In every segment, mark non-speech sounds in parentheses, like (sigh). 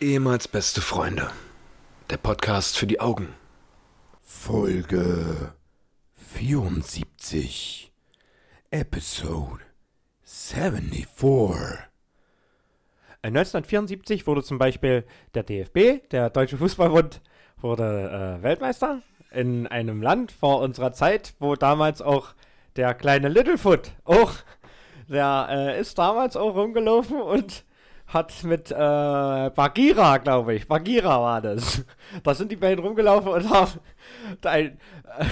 Ehemals beste Freunde. Der Podcast für die Augen. Folge 74. Episode 74. 1974 wurde zum Beispiel der DFB, der Deutsche Fußballbund, wurde äh, Weltmeister in einem Land vor unserer Zeit, wo damals auch der kleine Littlefoot auch, der äh, ist damals auch rumgelaufen und hat mit äh, Bagheera, glaube ich, Bagheera war das. (laughs) Da sind die beiden rumgelaufen und haben (laughs) ein, äh,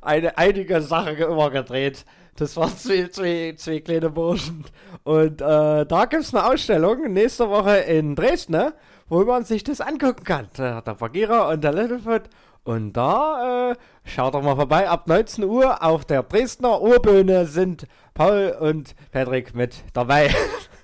eine einige Sachen immer gedreht. Das waren zwei, zwei, zwei kleine Burschen. Und äh, da gibt es eine Ausstellung nächste Woche in Dresden, ne, wo man sich das angucken kann. Der, der Bagheera und der Littlefoot. Und da äh, schaut doch mal vorbei. Ab 19 Uhr auf der Dresdner Urbühne sind Paul und Patrick mit dabei. (laughs)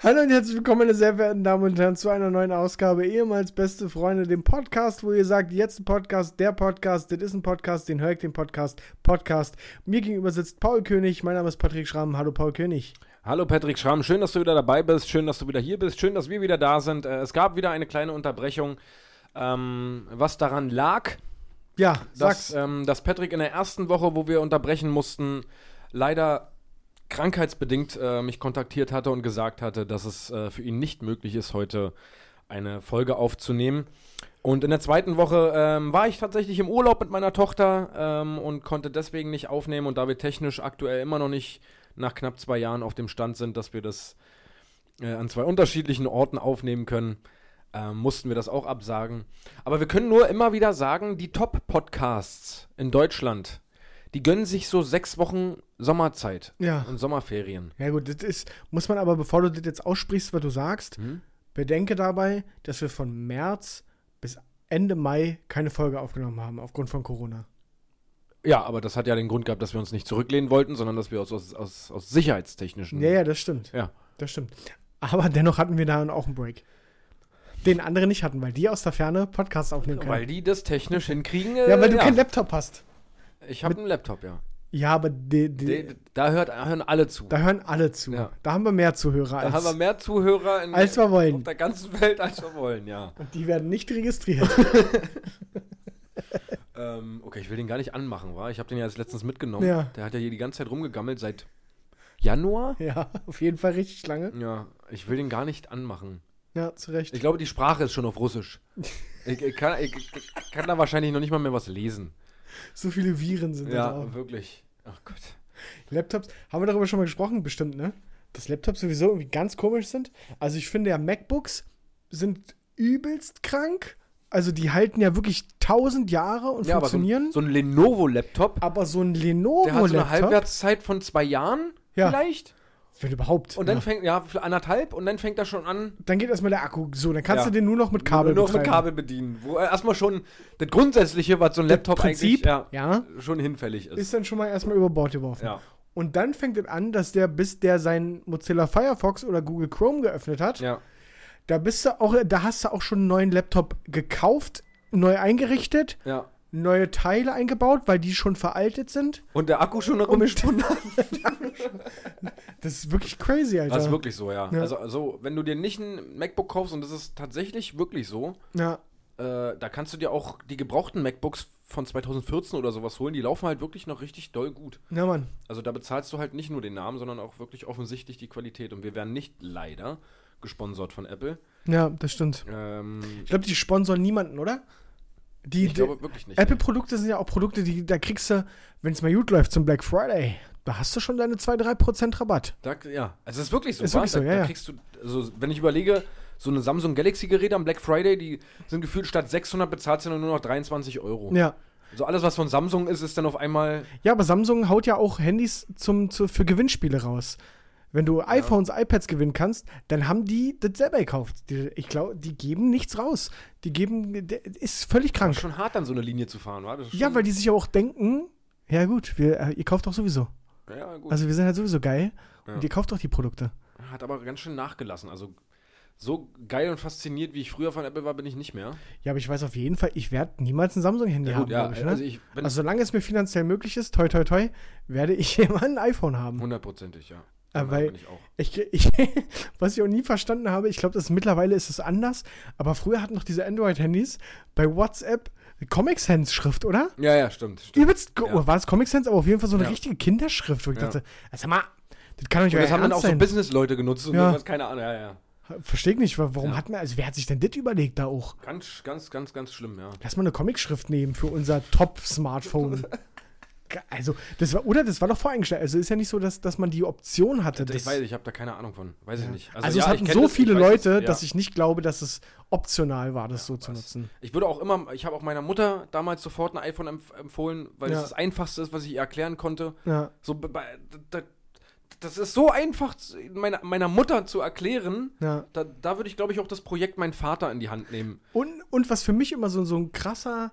Hallo und herzlich willkommen, meine sehr verehrten Damen und Herren, zu einer neuen Ausgabe ehemals beste Freunde, dem Podcast, wo ihr sagt, jetzt ein Podcast, der Podcast, das ist ein Podcast, den höre ich, den Podcast, Podcast. Mir gegenüber sitzt Paul König, mein Name ist Patrick Schramm. Hallo Paul König. Hallo Patrick Schramm, schön, dass du wieder dabei bist, schön, dass du wieder hier bist, schön, dass wir wieder da sind. Äh, es gab wieder eine kleine Unterbrechung, ähm, was daran lag, Ja, dass, sag's. ähm, dass Patrick in der ersten Woche, wo wir unterbrechen mussten, leider krankheitsbedingt äh, mich kontaktiert hatte und gesagt hatte, dass es äh, für ihn nicht möglich ist, heute eine Folge aufzunehmen. Und in der zweiten Woche ähm, war ich tatsächlich im Urlaub mit meiner Tochter ähm, und konnte deswegen nicht aufnehmen. Und da wir technisch aktuell immer noch nicht nach knapp zwei Jahren auf dem Stand sind, dass wir das äh, an zwei unterschiedlichen Orten aufnehmen können, ähm, mussten wir das auch absagen. Aber wir können nur immer wieder sagen, die Top-Podcasts in Deutschland, die gönnen sich so sechs Wochen Sommerzeit Ja. und Sommerferien. Ja gut, das ist, muss man aber, bevor du das jetzt aussprichst, was du sagst, Hm? bedenke dabei, dass wir von März bis Ende Mai keine Folge aufgenommen haben, aufgrund von Corona. Ja, aber das hat ja den Grund gehabt, dass wir uns nicht zurücklehnen wollten, sondern dass wir aus, aus, aus, aus sicherheitstechnischen. Ja, ja, das stimmt. Ja. Das stimmt. Aber dennoch hatten wir da auch einen Break. Den andere nicht hatten, weil die aus der Ferne Podcasts aufnehmen können. Weil die das technisch hinkriegen. äh, ja, weil du keinen Laptop hast. Ich habe einen Laptop, ja. Ja, aber die, die, De, da hört, hören alle zu. da hören alle zu. Ja. Da haben wir mehr Zuhörer Da als, haben wir mehr Zuhörer in, als wir wollen. auf der ganzen Welt, als wir wollen, ja. Und die werden nicht registriert. (laughs) Ähm, okay, ich will den gar nicht anmachen, wa? Ich habe den ja jetzt letztens mitgenommen. Ja. Der hat ja hier die ganze Zeit rumgegammelt seit Januar. ja, (laughs) auf jeden Fall richtig lange. Ja, ich will den gar nicht anmachen. Ja, zu Recht. Ich glaube, die Sprache ist schon auf Russisch. (laughs) ich, ich, kann, ich, ich kann da wahrscheinlich noch nicht mal mehr was lesen. So viele Viren sind da Ja, wirklich. Ach Gott. Laptops, haben wir darüber schon mal gesprochen, bestimmt, ne? Dass Laptops sowieso irgendwie ganz komisch sind. Also ich finde ja, MacBooks sind übelst krank. Also die halten ja wirklich tausend Jahre und Ja, aber so, funktionieren. ein- so ein Lenovo-Laptop, aber so ein der hat so eine Lenovo-Laptop, Halbwertszeit von zwei Jahren Ja. vielleicht. Wenn überhaupt. Und dann ja. fängt, ja, für anderthalb und dann fängt er schon an, dann geht erstmal der Akku. So, dann kannst Ja. du den nur noch mit Kabel nur noch mit betreiben. Kabel bedienen. Wo er erstmal schon das Grundsätzliche, was so ein Das Laptop Prinzip, eigentlich ja, ja, schon hinfällig ist. ist dann schon mal erstmal über Bord geworfen. ja. Und dann fängt es an, dass der, bis der sein Mozilla Firefox oder Google Chrome geöffnet hat, ja. da bist du auch, da hast du auch schon einen neuen Laptop gekauft, neu eingerichtet, Ja. Neue Teile eingebaut, weil die schon veraltet sind. Und der Akku schon eine Rummischstunde. (laughs) Das ist wirklich crazy, Alter. Das ist wirklich so, ja. Ja. Also, also, wenn du dir nicht ein MacBook kaufst, und das ist tatsächlich wirklich so, ja, äh, da kannst du dir auch die gebrauchten MacBooks von 2014 oder sowas holen. Die laufen halt wirklich noch richtig doll gut. ja, Mann. Also da bezahlst du halt nicht nur den Namen, sondern auch wirklich offensichtlich die Qualität. Und wir werden nicht leider gesponsert von Apple. Ja, das stimmt. Ähm, Ich glaube, die sponsoren niemanden, oder? Die, ich glaube wirklich nicht. Apple-Produkte sind ja auch Produkte, die da kriegst du, wenn es mal gut läuft, zum Black Friday. Da hast du schon deine 2-3% Rabatt. Da, ja, also es ist wirklich so. Ist wirklich so, da, ja, da kriegst du, also wenn ich überlege, so eine Samsung Galaxy-Geräte am Black Friday, die sind gefühlt statt 600 bezahlst du nur noch 23 Euro. Ja. So alles, was von Samsung ist, ist dann auf einmal. Ja, aber Samsung haut ja auch Handys zum, zu, für Gewinnspiele raus. Wenn du iPhones, iPads gewinnen kannst, dann haben die das selber gekauft. Die, ich glaube, die geben nichts raus. Die geben, ist völlig Das krank. ist schon hart, dann so eine Linie zu fahren, wa? Das ist Ja, weil die sich ja auch denken, ja gut, wir, äh, ihr kauft doch sowieso. Ja, gut. Also wir sind halt sowieso geil Ja. und ihr kauft doch die Produkte. Hat aber ganz schön nachgelassen. Also so geil und fasziniert, wie ich früher von Apple war, bin ich nicht mehr. Ja, aber ich weiß auf jeden Fall, ich werde niemals ein Samsung-Handy haben, glaub ich, ne? also ich Also solange es mir finanziell möglich ist, toi toi toi, werde ich (laughs) immer ein iPhone haben. hundertprozentig, ja. Weil ich auch. ich, (laughs) was ich auch nie verstanden habe, ich glaube, das mittlerweile ist es anders, aber früher hatten noch diese Android-Handys bei WhatsApp Comic Sans Schrift, oder? Ja, ja, stimmt. stimmt. Ja. oh, war es Comic Sans, aber auf jeden Fall so eine Ja. richtige Kinderschrift, wo ich Ja. dachte, also mal, das kann doch nicht Und das haben dann auch so. Business-Leute genutzt und Ja. keine Ahnung, ja, ja. Verstehe ich nicht, wa- warum Ja. hat man, also wer hat sich denn das überlegt da auch? Ganz, ganz, ganz, ganz schlimm, ja. Lass mal eine Comicschrift nehmen für unser Top-Smartphone. (laughs) Also, das war, oder das war doch voreingestellt. Also ist ja nicht so, dass, dass man die Option hatte. ich das- weiß, ich habe da keine Ahnung von. Weiß ich nicht. also, ja, es ich hatten so das, ich viele Leute, es, ja. dass ich nicht glaube, dass es optional war, das so zu was. nutzen. Ich würde auch immer, ich habe auch meiner Mutter damals sofort ein iPhone empf empfohlen, weil Ja. es das Einfachste ist, was ich ihr erklären konnte. Ja. So, da, das ist so einfach, zu- meiner, meiner Mutter zu erklären. Ja. Da, da würde ich, glaube ich, auch das Projekt Mein Vater in die Hand nehmen. Und, und was für mich immer so, so ein krasser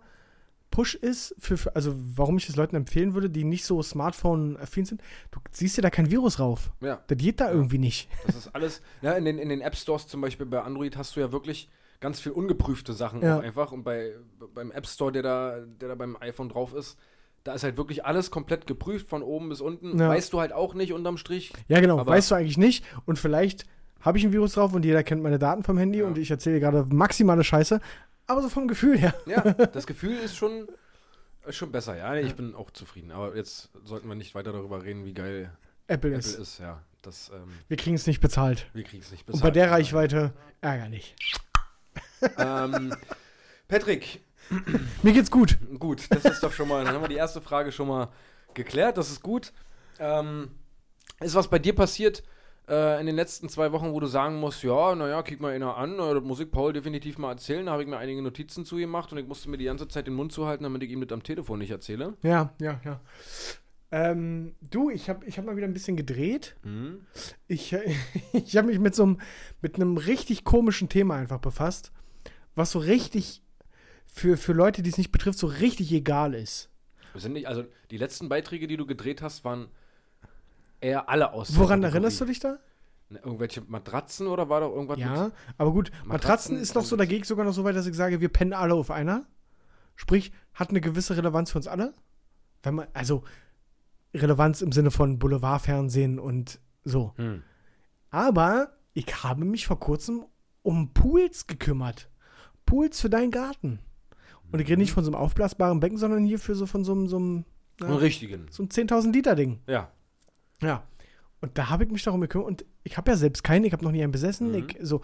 Push ist, für, für, also warum ich es Leuten empfehlen würde, die nicht so Smartphone-affin sind, du siehst dir da kein Virus rauf. Ja, Das geht da irgendwie nicht. das ist alles. ja, in den, in den App Stores zum Beispiel bei Android hast du ja wirklich ganz viel ungeprüfte Sachen Ja. einfach. Und bei, beim App Store, der da, der da beim iPhone drauf ist, da ist halt wirklich alles komplett geprüft, von oben bis unten. Ja. Weißt du halt auch nicht unterm Strich. Ja, genau, Aber- weißt du eigentlich nicht. Und vielleicht habe ich ein Virus drauf und jeder kennt meine Daten vom Handy Ja. und ich erzähle gerade maximale Scheiße. Aber so vom Gefühl her. Ja, das Gefühl ist schon, schon besser, ja. Ich bin auch zufrieden. Aber jetzt sollten wir nicht weiter darüber reden, wie geil Apple, Apple ist. ist. Ja, das, ähm, Wir kriegen es nicht bezahlt. wir kriegen es nicht Und bezahlt. bei der Reichweite ärgerlich. ähm, Patrick, Mir geht's gut. gut, das ist doch schon mal, dann haben wir die erste Frage schon mal geklärt. Das ist gut. Ähm, ist was bei dir passiert äh, in den letzten zwei Wochen, wo du sagen musst, ja, naja, kick mal einer an, das muss ich Paul definitiv mal erzählen. Da habe ich mir einige Notizen zu gemacht und ich musste mir die ganze Zeit den Mund zuhalten, damit ich ihm das am Telefon nicht erzähle. Ja, ja, ja. Ähm, du, ich habe ich hab mal wieder ein bisschen gedreht. Mhm. Ich, (laughs) ich habe mich mit so einem, mit einem richtig komischen Thema einfach befasst, was so richtig für, für Leute, die es nicht betrifft, so richtig egal ist. Sind nicht, also die letzten Beiträge, die du gedreht hast, waren eher alle aus. Woran erinnerst du dich da? Irgendwelche Matratzen oder war da irgendwas Ja, aber gut, Matratzen, Matratzen ist noch so, da gehe ich sogar noch so weit, dass ich sage, wir pennen alle auf einer. Sprich, hat eine gewisse Relevanz für uns alle. Wenn man, also Relevanz im Sinne von Boulevardfernsehen und so. mit? Hm. Aber ich habe mich vor kurzem um Pools gekümmert. Pools für deinen Garten. Und ich rede nicht von so einem aufblasbaren Becken, sondern hier für so von so einem, so einem, Einen ja, richtigen. so einem 10.000 Liter Ding. Ja. Ja. Und da habe ich mich darum gekümmert. Und ich habe ja selbst keinen, ich habe noch nie einen besessen. Mhm. Ich, so,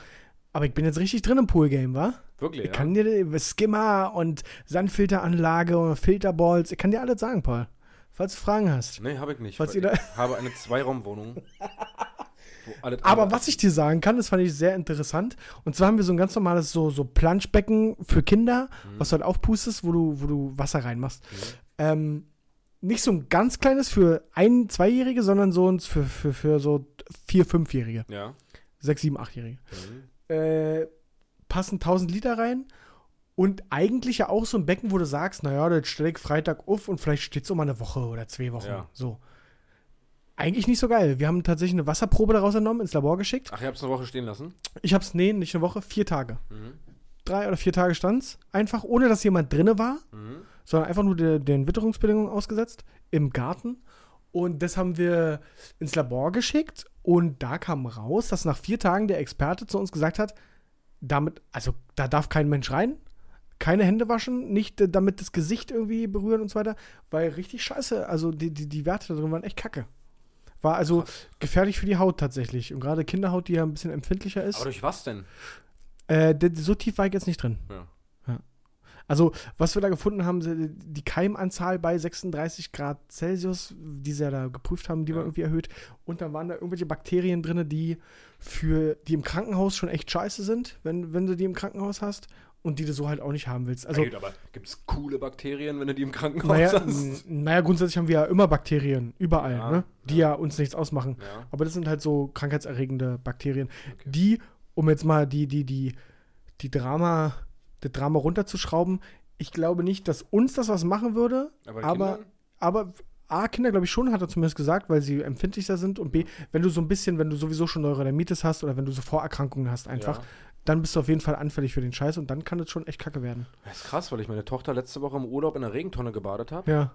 aber ich bin jetzt richtig drin im Poolgame, wa? Wirklich, Ich ja. kann dir Skimmer und Sandfilteranlage und Filterballs, ich kann dir alles sagen, Paul. Falls du Fragen hast. Nee, habe ich nicht. Da- ich habe eine Zweiraumwohnung. (laughs) Aber was ich dir sagen kann, das fand ich sehr interessant. Und zwar haben wir so ein ganz normales so, so Planschbecken für Kinder, Mhm. was du halt aufpustest, wo du, wo du Wasser reinmachst. Ähm, nicht so ein ganz kleines für ein-, zweijährige, sondern so eins für, für, für so vier-, fünfjährige. Ja. Sechs-, sieben-, achtjährige. Mhm. äh, passen 1000 Liter rein. Und eigentlich ja auch so ein Becken, wo du sagst, naja, das stelle ich Freitag auf und vielleicht steht es um eine Woche oder zwei Wochen. Ja. So. Eigentlich nicht so geil. Wir haben tatsächlich eine Wasserprobe daraus entnommen, ins Labor geschickt. Ach, ihr habt es eine Woche stehen lassen? Ich hab's, nee, nicht eine Woche, vier Tage. Mhm. Drei oder vier Tage stand's. Einfach, ohne dass jemand drinne war, Mhm. Sondern einfach nur der, den Witterungsbedingungen ausgesetzt im Garten. Und das haben wir ins Labor geschickt und da kam raus, dass nach vier Tagen der Experte zu uns gesagt hat, damit, also da darf kein Mensch rein, keine Hände waschen, nicht äh, damit das Gesicht irgendwie berühren und so weiter, weil richtig scheiße, also die, die, die Werte da drin waren echt kacke. War also gefährlich für die Haut tatsächlich. Und gerade Kinderhaut, die ja ein bisschen empfindlicher ist. Aber durch was denn? Äh, so tief war ich jetzt nicht drin. Ja. Also, was wir da gefunden haben, die Keimanzahl bei 36 Grad Celsius, die sie ja da geprüft haben, die war Ja. irgendwie erhöht. Und dann waren da irgendwelche Bakterien drin, die für die im Krankenhaus schon echt scheiße sind, wenn, wenn du die im Krankenhaus hast und die du so halt auch nicht haben willst. Also, Also, aber gibt es coole Bakterien, wenn du die im Krankenhaus naja, hast? naja, grundsätzlich haben wir ja immer Bakterien, überall, Ja, ne? die ja. uns nichts ausmachen. Ja. Aber das sind halt so krankheitserregende Bakterien, Okay. die, um jetzt mal die, die, die, die Drama, das Drama runterzuschrauben, ich glaube nicht, dass uns das was machen würde, Aber, aber, aber A, Kinder glaube ich schon, hat er zumindest gesagt, weil sie empfindlicher sind und B, wenn du so ein bisschen, wenn du sowieso schon Neurodermitis hast oder wenn du so Vorerkrankungen hast einfach, Ja. dann bist du auf jeden Fall anfällig für den Scheiß und dann kann es schon echt kacke werden. Das ist krass, weil ich meine Tochter letzte Woche im Urlaub in der Regentonne gebadet habe. Ja.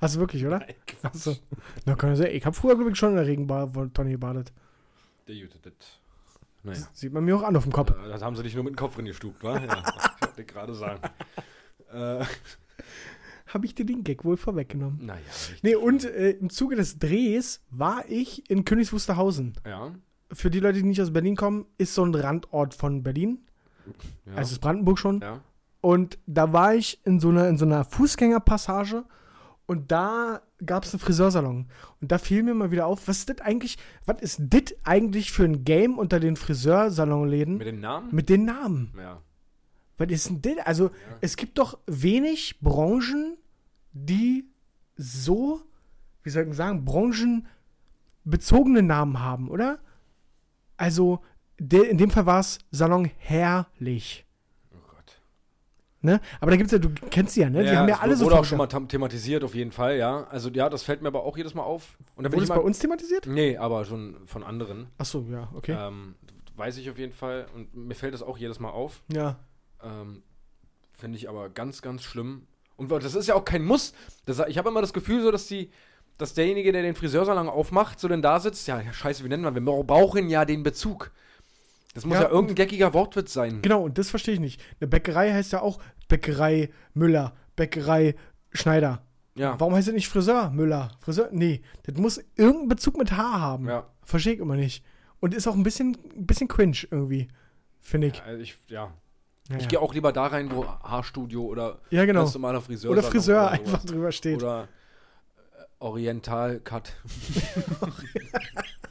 Hast du wirklich, oder? Achso. Na, kann ich sagen. Ich habe früher, glaube ich, schon in der Regentonne gebadet. Der Jute, das. Naja. Sieht man mir auch an auf dem Kopf. Das haben sie dich nur mit dem Kopf drin gestuckt, wa? Ja, (laughs) ich wollte gerade sagen. äh, Habe ich dir den Gag wohl vorweggenommen. naja. Nee, und äh, im Zuge des Drehs war ich in Königs Wusterhausen. Ja. Für die Leute, die nicht aus Berlin kommen, ist so ein Randort von Berlin. ja. Also ist Brandenburg schon. ja. Und da war ich in so einer, in so einer Fußgängerpassage und da gab es einen Friseursalon. Und da fiel mir mal wieder auf, was ist das eigentlich, was ist das eigentlich für ein Game unter den Friseursalonläden Mit den Namen? mit den Namen? ja. Was ist denn das? Also, es gibt doch wenig Branchen, die so, wie soll ich sagen, branchenbezogene Namen haben, oder? Also, de, in dem Fall war es Salon Herrlich. Ne? Aber da gibt es ja, du kennst sie ja, ne? Die haben ja alle so wurde auch schon mal thematisiert, auf jeden Fall, ja. Also, ja, das fällt mir aber auch jedes Mal auf. Und da Wurde ich es bei uns thematisiert? Nee, aber schon von anderen. Achso, ja, okay. Ähm, weiß ich auf jeden Fall. Und mir fällt das auch jedes Mal auf. Ja. Ähm, Finde ich aber ganz, ganz schlimm. Und das ist ja auch kein Muss. Das, ich habe immer das Gefühl, so dass die, dass derjenige, der den Friseursalon aufmacht, so denn da sitzt, ja, ja, scheiße, wie nennen wir, wir brauchen ja den Bezug. Das muss Ja, ja, irgendein geckiger Wortwitz sein. Genau, und das verstehe ich nicht. Eine Bäckerei heißt ja auch Bäckerei Müller, Bäckerei Schneider. Ja. Warum heißt es nicht Friseur Müller? Friseur? Nee, das muss irgendeinen Bezug mit Haar haben. Ja. Verstehe ich immer nicht. Und ist auch ein bisschen, ein bisschen cringe irgendwie, finde ich. Ja, also ich, ja. Ja, Ich gehe auch lieber da rein, wo Haarstudio oder Ja, genau. ganz normaler Friseur Oder Friseur oder einfach drüber steht. Oder äh, Oriental Cut. (laughs) (laughs)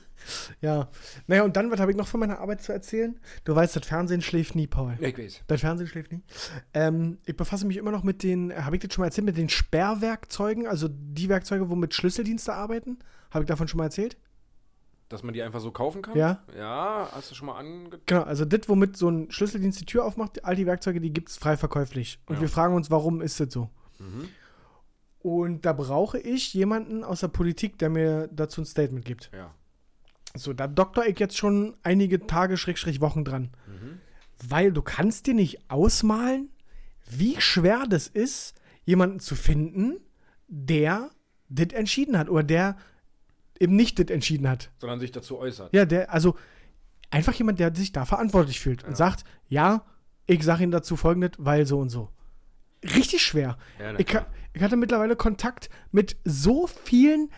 Ja. Naja, und dann, was habe ich noch von meiner Arbeit zu erzählen? Du weißt, das Fernsehen schläft nie, Paul. Ich weiß. Das Fernsehen schläft nie. Ähm, ich befasse mich immer noch mit den, habe ich das schon mal erzählt, mit den Sperrwerkzeugen, also die Werkzeuge, womit Schlüsseldienste arbeiten. Habe ich davon schon mal erzählt? Dass man die einfach so kaufen kann? Ja. Ja, hast du schon mal ange... Genau, also das, womit so ein Schlüsseldienst die Tür aufmacht, all die Werkzeuge, die gibt es frei verkäuflich. Und Ja. wir fragen uns, warum ist das so? Mhm. Und da brauche ich jemanden aus der Politik, der mir dazu ein Statement gibt. Ja. So, da doktor ich jetzt schon einige Tage, Schrägstrich Wochen dran. Mhm. Weil du kannst dir nicht ausmalen, wie schwer das ist, jemanden zu finden, der das entschieden hat oder der eben nicht das entschieden hat. Sondern sich dazu äußert. Ja, der, also einfach jemand, der sich da verantwortlich fühlt und Ja. sagt, ja, ich sage Ihnen dazu folgendes, weil so und so. Richtig schwer. Ja, Ich, ich hatte mittlerweile Kontakt mit so vielen.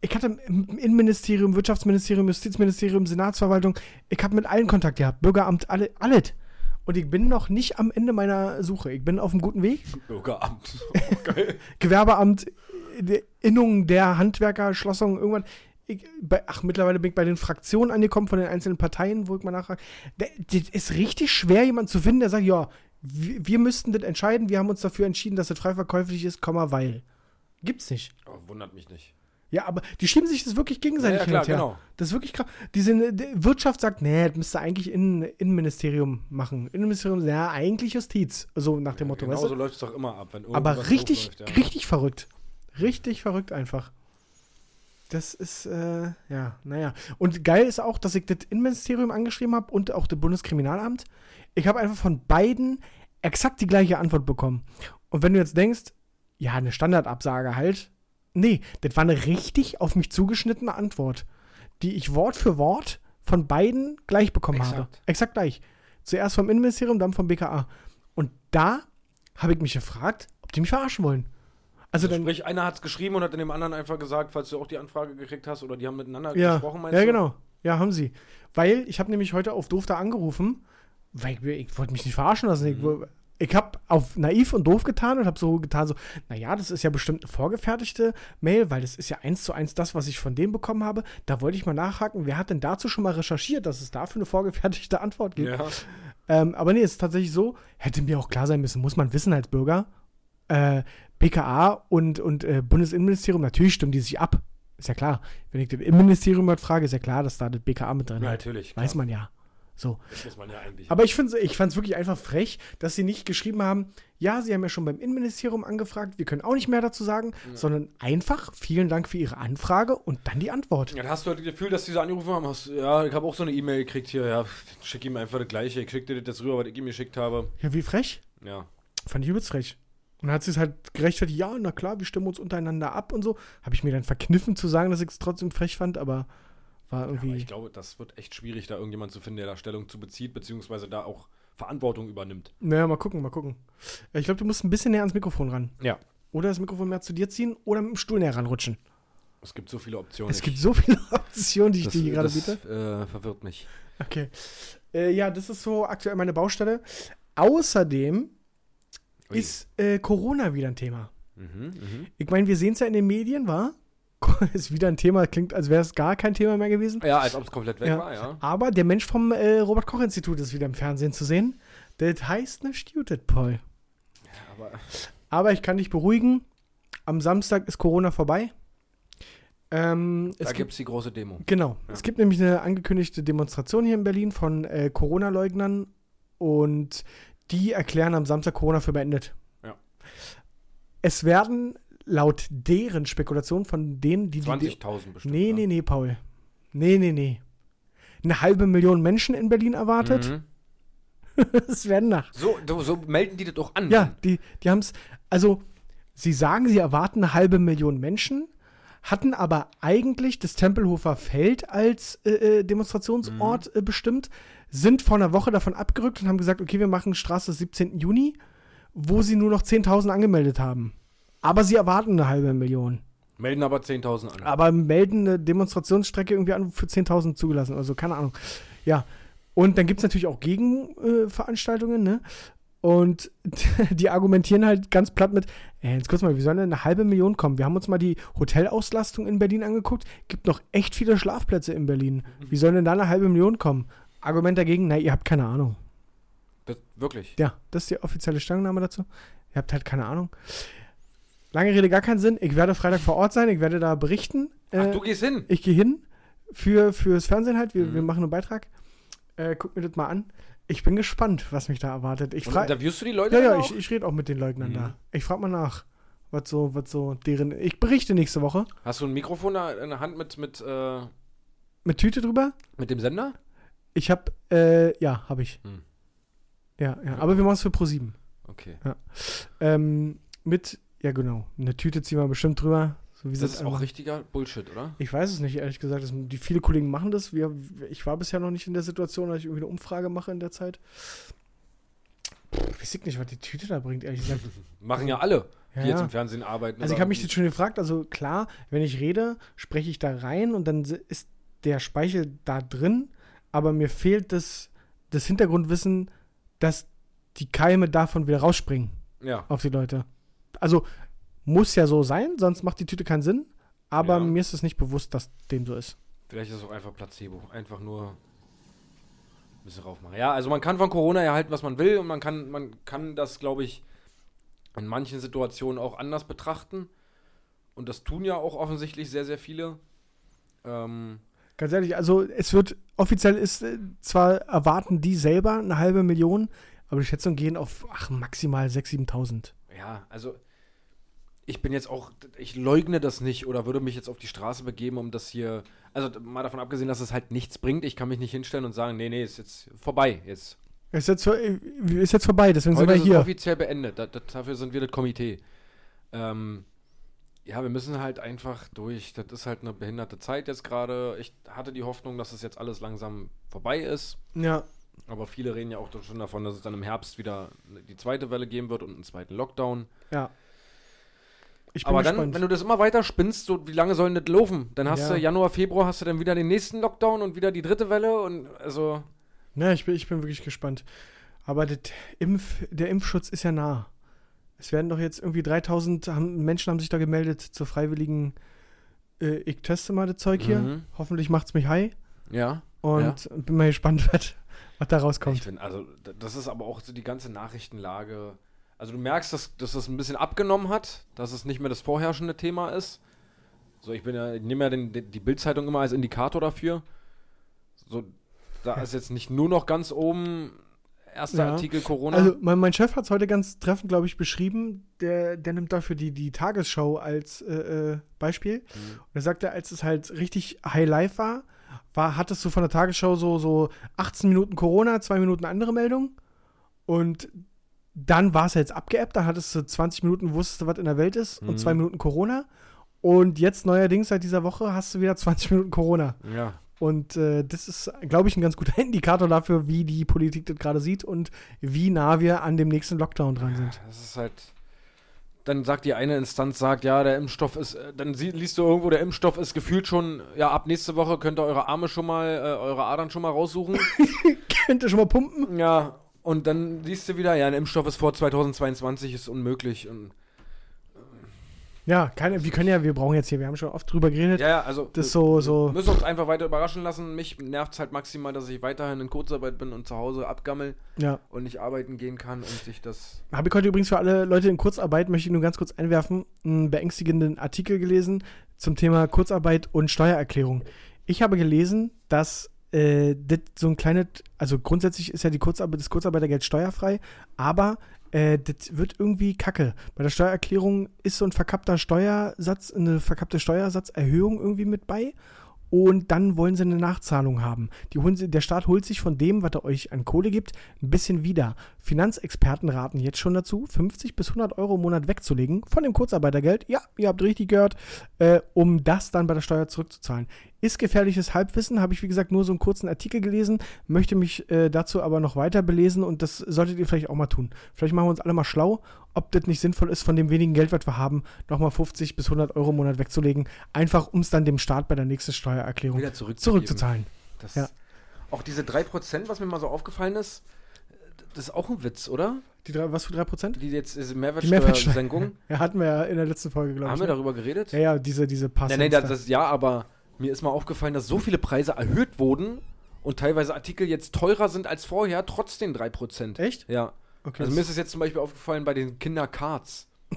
Ich hatte im Innenministerium, Wirtschaftsministerium, Justizministerium, Senatsverwaltung. Ich habe mit allen Kontakt gehabt. Bürgeramt, alle, alles. Und ich bin noch nicht am Ende meiner Suche. Ich bin auf einem guten Weg. Bürgeramt. (laughs) Geil. Gewerbeamt, Innung der Handwerker, Schlossung, irgendwann. Ich, bei, ach, mittlerweile bin ich bei den Fraktionen angekommen von den einzelnen Parteien, wo ich mal nachfrage. Das ist richtig schwer, jemanden zu finden, der sagt, ja, wir, wir müssten das entscheiden, wir haben uns dafür entschieden, dass das frei verkäuflich ist, Komma, weil. Gibt's nicht. Oh, wundert mich nicht. Ja, aber die schieben sich das wirklich gegenseitig Ja, ja, hin klar, und her. genau. Das ist wirklich krass. Diese die Wirtschaft sagt, nee, das müsste eigentlich Innen, Innenministerium machen. Innenministerium, ja, eigentlich Justiz. So nach dem Motto, genau weißt du? so läuft es doch immer ab. Wenn Aber richtig, läuft, ja. richtig verrückt. Richtig verrückt einfach. Das ist, äh, ja, naja. Und geil ist auch, dass ich das Innenministerium angeschrieben habe und auch das Bundeskriminalamt. Ich habe einfach von beiden exakt die gleiche Antwort bekommen. Und wenn du jetzt denkst, ja, eine Standardabsage halt. Nee, das war eine richtig auf mich zugeschnittene Antwort, die ich Wort für Wort von beiden gleich bekommen habe. Exakt. Exakt gleich. Zuerst vom Innenministerium, dann vom BKA. Und da habe ich mich gefragt, ob die mich verarschen wollen. Also Also dann, sprich, einer hat es geschrieben und hat dem anderen einfach gesagt, falls du auch die Anfrage gekriegt hast oder die haben miteinander ja, gesprochen, meinst ja du? genau. Ja, haben sie. Weil ich habe nämlich heute auf doof da angerufen, weil ich, ich wollte mich nicht verarschen lassen. Ich, Mhm. Ich habe auf naiv und doof getan und habe so getan, so, naja, das ist ja bestimmt eine vorgefertigte Mail, weil das ist ja eins zu eins das, was ich von dem bekommen habe. Da wollte ich mal nachhaken, wer hat denn dazu schon mal recherchiert, dass es dafür eine vorgefertigte (laughs) Antwort gibt. Ja. Ähm, aber nee, es ist tatsächlich so, hätte mir auch klar sein müssen, muss man wissen als Bürger. Äh, BKA und, und äh, Bundesinnenministerium, natürlich stimmen die sich ab. Ist ja klar. Wenn ich das Innenministerium was frage, ist ja klar, dass da das BKA mit drin Ja, ist. natürlich. Weiß klar. man ja. So. Das muss man ja eigentlich. Aber ich ich fand es wirklich einfach frech, dass sie nicht geschrieben haben, ja, sie haben ja schon beim Innenministerium angefragt, wir können auch nicht mehr dazu sagen, sondern einfach vielen Dank für Ihre Anfrage und dann die Antwort. ja, da hast du halt das Gefühl, dass die so angerufen haben. Hast, ja, ich habe auch so eine E-Mail gekriegt hier. Ja, schick ihm einfach das gleiche. Ich schick dir das rüber, was ich ihm geschickt habe. Ja, wie frech? Ja. Fand ich übelst frech. Und hat sie es halt gerechtfertigt, ja, na klar, wir stimmen uns untereinander ab und so. Habe ich mir dann verkniffen zu sagen, dass ich es trotzdem frech fand, aber war Ja, irgendwie. aber ich glaube, das wird echt schwierig, da irgendjemand zu finden, der da Stellung zu bezieht, beziehungsweise da auch Verantwortung übernimmt. naja, mal gucken, mal gucken. Äh, Ich glaube, du musst ein bisschen näher ans Mikrofon ran. Ja. Oder das Mikrofon mehr zu dir ziehen oder mit dem Stuhl näher ranrutschen. Es gibt so viele Optionen. Es gibt so viele (laughs) Optionen, die ich das, dir hier gerade das, biete. Äh, verwirrt mich. Okay. Äh, ja, das ist so aktuell meine Baustelle. Außerdem Ui. ist äh, Corona wieder ein Thema. Mhm, mhm. Ich meine, wir sehen es ja in den Medien, war? (laughs) ist wieder ein Thema, klingt, als wäre es gar kein Thema mehr gewesen. Ja, als ob es komplett weg Ja. war, ja. Aber der Mensch vom äh, Robert-Koch-Institut ist wieder im Fernsehen zu sehen. Das heißt nicht Judet, Paul. Aber Aber ich kann dich beruhigen. Am Samstag ist Corona vorbei. Ähm, da gibt, gibt es die große Demo. genau. Ja. Es gibt nämlich eine angekündigte Demonstration hier in Berlin von äh, Corona-Leugnern und die erklären am Samstag Corona für beendet. Ja. Es werden laut deren Spekulation von denen, die die 20.000 bestimmt. Nee, ja. nee, nee, Paul. Nee, nee, nee. Eine halbe Million Menschen in Berlin erwartet. Mhm. (laughs) Es werden nach. So, so, so melden die das doch an. Ja, die, die haben es. Also, sie sagen, sie erwarten eine halbe Million Menschen, hatten aber eigentlich das Tempelhofer Feld als äh, äh, Demonstrationsort Mhm. äh, bestimmt, sind vor einer Woche davon abgerückt und haben gesagt, okay, wir machen Straße 17. Juni, wo sie nur noch 10.000 angemeldet haben. Aber sie erwarten eine halbe Million. Melden aber 10.000 an. Aber melden eine Demonstrationsstrecke irgendwie an für 10.000 zugelassen. Also keine Ahnung. Ja. Und dann gibt es natürlich auch Gegenveranstaltungen, äh, ne? Und (laughs) die argumentieren halt ganz platt mit, ey, jetzt kurz mal, wie soll denn eine halbe Million kommen? Wir haben uns mal die Hotelauslastung in Berlin angeguckt. Gibt noch echt viele Schlafplätze in Berlin. Wie soll denn da eine halbe Million kommen? Argument dagegen, na, ihr habt keine Ahnung. Das, wirklich. Ja, das ist die offizielle Stellungnahme dazu. Ihr habt halt keine Ahnung. Lange Rede, gar keinen Sinn. Ich werde Freitag vor Ort sein, ich werde da berichten. Ach, Äh, du gehst hin. ich gehe hin für, fürs Fernsehen halt. Wir, Mhm. wir machen einen Beitrag. Äh, guck mir das mal an. Ich bin gespannt, was mich da erwartet. Ich frage. interviewst du die Leute Ja, ja, ich, ich rede auch mit den Leugnern Mhm. da. Ich frage mal nach, was so, was so deren. Ich berichte nächste Woche Hast du ein Mikrofon da in der Hand mit, mit, äh, mit Tüte drüber. mit dem Sender? Ich habe, äh, ja, habe ich. Hm. Ja, ja. Aber wir machen es für Pro7. Okay. Ähm, mit, ja genau, eine Tüte ziehen wir bestimmt drüber. So Das ist auch richtiger Bullshit, oder? Ich weiß es nicht, ehrlich gesagt. Das, die viele Kollegen machen das. Wir, ich war bisher noch nicht in der Situation, dass ich irgendwie eine Umfrage mache in der Zeit. Pff, weiß ich nicht, was die Tüte da bringt, ehrlich gesagt. (laughs) Machen ja alle, die Ja, jetzt im Fernsehen arbeiten. Also ich habe mich jetzt schon gefragt, also klar, wenn ich rede, spreche ich da rein und dann ist der Speichel da drin, aber mir fehlt das, das Hintergrundwissen, dass die Keime davon wieder rausspringen Ja. auf die Leute. Also muss ja so sein, sonst macht die Tüte keinen Sinn, aber Ja. mir ist es nicht bewusst, dass dem so ist. Vielleicht ist es auch einfach Placebo. Einfach nur ein bisschen raufmachen. Ja, also man kann von Corona erhalten, was man will und man kann, man kann das, glaube ich, in manchen Situationen auch anders betrachten. Und das tun ja auch offensichtlich sehr, sehr viele. Ähm, Ganz ehrlich, also es wird, offiziell ist, äh, zwar erwarten die selber eine halbe Million, aber die Schätzungen gehen auf, ach, maximal 6.000, 7.000. ja, also ich bin jetzt auch, ich leugne das nicht oder würde mich jetzt auf die Straße begeben, um das hier, also mal davon abgesehen, dass es halt nichts bringt. Ich kann mich nicht hinstellen und sagen, nee, nee, ist jetzt vorbei. Jetzt Ist jetzt, ist jetzt vorbei, deswegen Heute sind ist wir es hier. offiziell beendet. Da, da, dafür sind wir das Komitee. Ähm, ja, wir müssen halt einfach durch. Das ist halt eine behinderte Zeit jetzt gerade. Ich hatte die Hoffnung, dass es jetzt alles langsam vorbei ist. Ja, Aber viele reden ja auch schon davon, dass es dann im Herbst wieder die zweite Welle geben wird und einen zweiten Lockdown. ja. Aber dann, gespannt. wenn du das immer weiter spinnst, so wie lange soll das laufen? Dann hast Ja. du Januar, Februar, hast du dann wieder den nächsten Lockdown und wieder die dritte Welle und also. ja, ich bin, ich bin wirklich gespannt. Aber Impf, der Impfschutz ist ja nah. Es werden doch jetzt irgendwie 3000 haben, Menschen haben sich da gemeldet zur freiwilligen äh, Ich teste mal das Zeug hier. Mhm. Hoffentlich macht's mich high. Ja. Und bin mal gespannt, (laughs) was, was da rauskommt. finde, also das ist aber auch so die ganze Nachrichtenlage. Also du merkst, dass, dass das ein bisschen abgenommen hat, dass es nicht mehr das vorherrschende Thema ist. So, ich bin ja, ich nehme ja den, die Bildzeitung immer als Indikator dafür. So, da ist jetzt nicht nur noch ganz oben erster Ja. Artikel Corona. Also, mein, mein Chef hat es heute ganz treffend, glaube ich, beschrieben. Der, der nimmt dafür die, die Tagesschau als äh, äh, Beispiel. Mhm. Und er sagte, als es halt richtig High Life war, war, hattest du von der Tagesschau so, so 18 Minuten Corona, zwei Minuten andere Meldung. Und dann war es ja jetzt abgeappt, da hattest du 20 Minuten, wusstest du, was in der Welt ist und Mhm. zwei Minuten Corona. Und jetzt neuerdings seit dieser Woche hast du wieder 20 Minuten Corona. Ja. Und äh, das ist, glaube ich, ein ganz guter (laughs) Indikator dafür, wie die Politik das gerade sieht und wie nah wir an dem nächsten Lockdown dran sind. Das ist halt. Dann sagt die eine Instanz, sagt, ja, der Impfstoff ist, äh, dann sie, liest du irgendwo, der Impfstoff ist gefühlt schon, ja, ab nächste Woche könnt ihr eure Arme schon mal, äh, eure Adern schon mal raussuchen. (laughs) Könnt ihr schon mal pumpen? ja, und dann siehst du wieder, ja, ein Impfstoff ist vor 2022, ist unmöglich. Und, Ja, keine, wir können ja, wir brauchen jetzt hier, wir haben schon oft drüber geredet. ja, ja, also. Das so- so- Wir müssen uns einfach weiter überraschen lassen. Mich nervt es halt maximal, dass ich weiterhin in Kurzarbeit bin und zu Hause abgammel Ja. und nicht arbeiten gehen kann und sich das. Habe ich heute übrigens für alle Leute in Kurzarbeit, möchte ich nur ganz kurz einwerfen, einen beängstigenden Artikel gelesen zum Thema Kurzarbeit und Steuererklärung. Ich habe gelesen, dass äh, das so ein kleines, also grundsätzlich ist ja die Kurzarbeit, das Kurzarbeitergeld steuerfrei, aber äh, das wird irgendwie kacke. Bei der Steuererklärung ist so ein verkappter Steuersatz, eine verkappte Steuersatzerhöhung irgendwie mit bei. Und dann wollen sie eine Nachzahlung haben. Die der Staat holt sich von dem, was er euch an Kohle gibt, ein bisschen wieder. Finanzexperten raten jetzt schon dazu, 50 bis 100 Euro im Monat wegzulegen von dem Kurzarbeitergeld. Ja, ihr habt richtig gehört, äh, um das dann bei der Steuer zurückzuzahlen. Ist gefährliches Halbwissen, habe ich wie gesagt nur so einen kurzen Artikel gelesen, möchte mich äh, dazu aber noch weiter belesen und das solltet ihr vielleicht auch mal tun. Vielleicht machen wir uns alle mal schlau, ob das nicht sinnvoll ist, von dem wenigen Geld, was wir haben, nochmal 50 bis 100 Euro im Monat wegzulegen, einfach um es dann dem Staat bei der nächsten Steuererklärung zurückzuzahlen. Ja. Auch diese 3%, was mir mal so aufgefallen ist, das ist auch ein Witz, oder? Die drei, was für 3%? Die jetzt Die Mehrwertsteuersenkung. (laughs) Ja, hatten wir ja in der letzten Folge, glaube ich. Haben wir ne? darüber geredet? Ja, ja, diese, diese paar Nein, nein, das, da. das, ja, aber mir ist mal aufgefallen, dass so viele Preise erhöht wurden und teilweise Artikel jetzt teurer sind als vorher, trotz den 3%. Echt? Ja. Okay. Also mir ist es jetzt zum Beispiel aufgefallen bei den Kindercards. (laughs)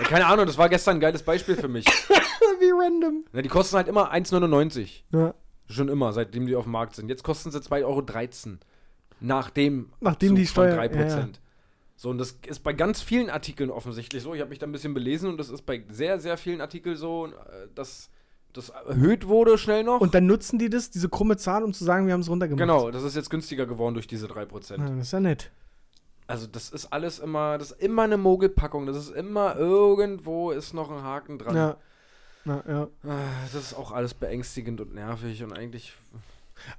ja, keine Ahnung, das war gestern ein geiles Beispiel für mich. (laughs) wie random. Na, die kosten halt immer 1,99. Ja. Schon immer, seitdem die auf dem Markt sind. Jetzt kosten sie 2,13 Euro. Nachdem, Nachdem die Steuer- von 3%. ja, ja. So, und das ist bei ganz vielen Artikeln offensichtlich so. Ich habe mich da ein bisschen belesen und das ist bei sehr, sehr vielen Artikeln so, äh, dass das erhöht wurde schnell noch. Und dann nutzen die das, diese krumme Zahl, um zu sagen, wir haben es runtergemacht. genau, das ist jetzt günstiger geworden durch diese 3%. Ja, das ist ja nett. Also das ist alles immer, das ist immer eine Mogelpackung. Das ist immer irgendwo ist noch ein Haken dran. Ja. Na, ja. Ah, Das ist auch alles beängstigend und nervig und eigentlich.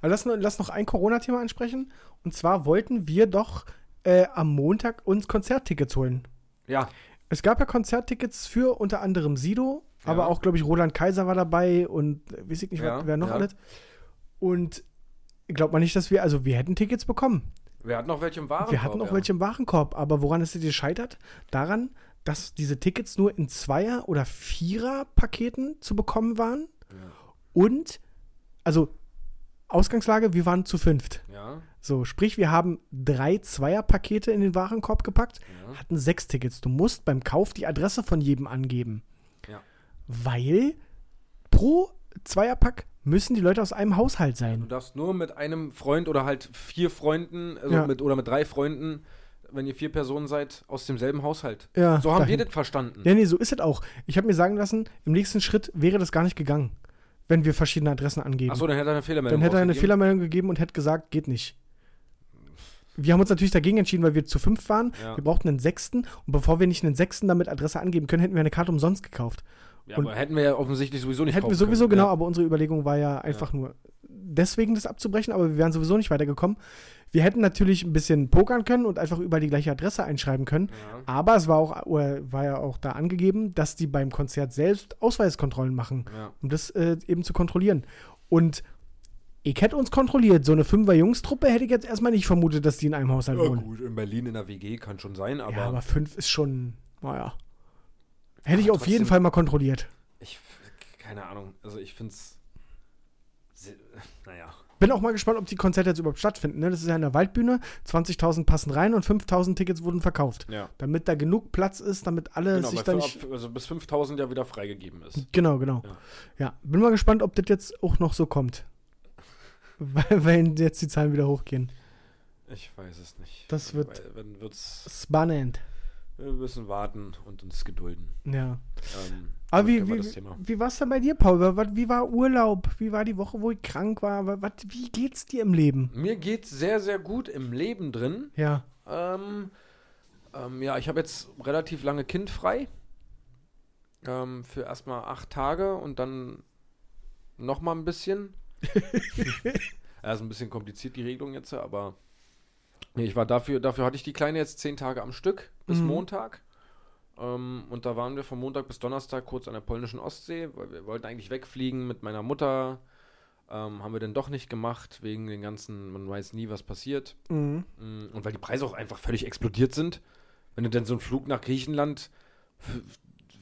Aber lass, noch- lass noch ein Corona-Thema ansprechen. Und zwar wollten wir doch äh, am Montag uns Konzerttickets holen. Ja, Es gab ja Konzerttickets für unter anderem Sido, Ja. aber auch, glaube ich, Roland Kaiser war dabei und äh, weiß ich nicht, Ja, wer, noch ja. alles. Und glaubt man nicht, dass wir, also wir hätten Tickets bekommen. wir hatten noch welche im Warenkorb. wir hatten auch ja. welche im Warenkorb, aber woran ist es gescheitert? Daran, dass diese Tickets nur in Zweier- oder Vierer-Paketen zu bekommen waren. Und, also, Ausgangslage, wir waren zu fünft. Ja, So, sprich, wir haben drei Zweier-Pakete in den Warenkorb gepackt, ja. hatten sechs Tickets. Du musst beim Kauf die Adresse von jedem angeben. Weil pro Zweierpack müssen die Leute aus einem Haushalt Du sein. darfst nur mit einem Freund oder halt vier Freunden, also Ja. mit, oder mit drei Freunden, wenn ihr vier Personen seid, aus demselben Haushalt. Ja, So haben dahin. wir das verstanden. Ja, nee, so ist es auch. Ich habe mir sagen lassen, im nächsten Schritt wäre das gar nicht gegangen, wenn wir verschiedene Adressen angeben. Achso, dann hätte er eine Fehlermeldung Dann hätte er eine. Fehlermeldung gegeben und hätte gesagt, geht nicht. Wir haben uns natürlich dagegen entschieden, weil wir zu fünf waren. Ja. Wir brauchten einen sechsten. Und bevor wir nicht einen sechsten damit Adresse angeben können, hätten wir eine Karte umsonst gekauft. Ja, Und- aber hätten wir ja offensichtlich sowieso nicht Hätten wir sowieso, können. genau, aber unsere Überlegung war ja einfach nur deswegen das abzubrechen, aber wir wären sowieso nicht weitergekommen. Wir hätten natürlich ein bisschen pokern können und einfach überall die gleiche Adresse einschreiben können. Ja. Aber es war auch, oder war ja auch da angegeben, dass die beim Konzert selbst Ausweiskontrollen machen, Ja. um das äh, eben zu kontrollieren. Und ich hätte uns kontrolliert. So eine Fünfer-Jungstruppe hätte ich jetzt erstmal nicht vermutet, dass die in einem Haushalt Ja, wohnen. gut, in Berlin in der WG kann schon sein, aber, ja, aber fünf ist schon, naja. Hätte ich auf jeden Fall mal kontrolliert. ich, keine Ahnung, also ich finde es, naja. Bin auch mal gespannt, ob die Konzerte jetzt überhaupt stattfinden. Ne? Das ist ja in der Waldbühne. 20.000 passen rein und 5.000 Tickets wurden verkauft. Ja, Damit da genug Platz ist, damit alle genau, sich da nicht. also bis 5000 ja wieder freigegeben ist. Genau, genau. Ja. Ja. bin mal gespannt, ob das jetzt auch noch so kommt. (laughs) Weil, wenn jetzt die Zahlen wieder hochgehen. Ich weiß es nicht. Das wird- Wenn wird's, Spannend. Wir müssen warten und uns gedulden. Ja. Ähm, Aber wie, wie, wie war es denn bei dir, Paul? Wie war Urlaub? Wie war die Woche, wo ich krank war? Wa- wat- Wie geht's dir im Leben? Mir geht's sehr, sehr gut im Leben drin. Ja. Ähm, Ähm, ja, ich habe jetzt relativ lange Kind frei. Ähm, für erstmal acht Tage und dann nochmal ein bisschen. (laughs) ja, ist ein bisschen kompliziert die Regelung jetzt, aber nee, ich war dafür, dafür hatte ich die Kleine jetzt zehn Tage am Stück bis Mhm. Montag. Ähm, und da waren wir von Montag bis Donnerstag kurz an der polnischen Ostsee, weil wir wollten eigentlich wegfliegen mit meiner Mutter. Ähm, haben wir dann doch nicht gemacht, wegen den ganzen, man weiß nie, was passiert. Mhm. Mm, Und weil die Preise auch einfach völlig explodiert sind. Wenn du denn so einen Flug nach Griechenland für,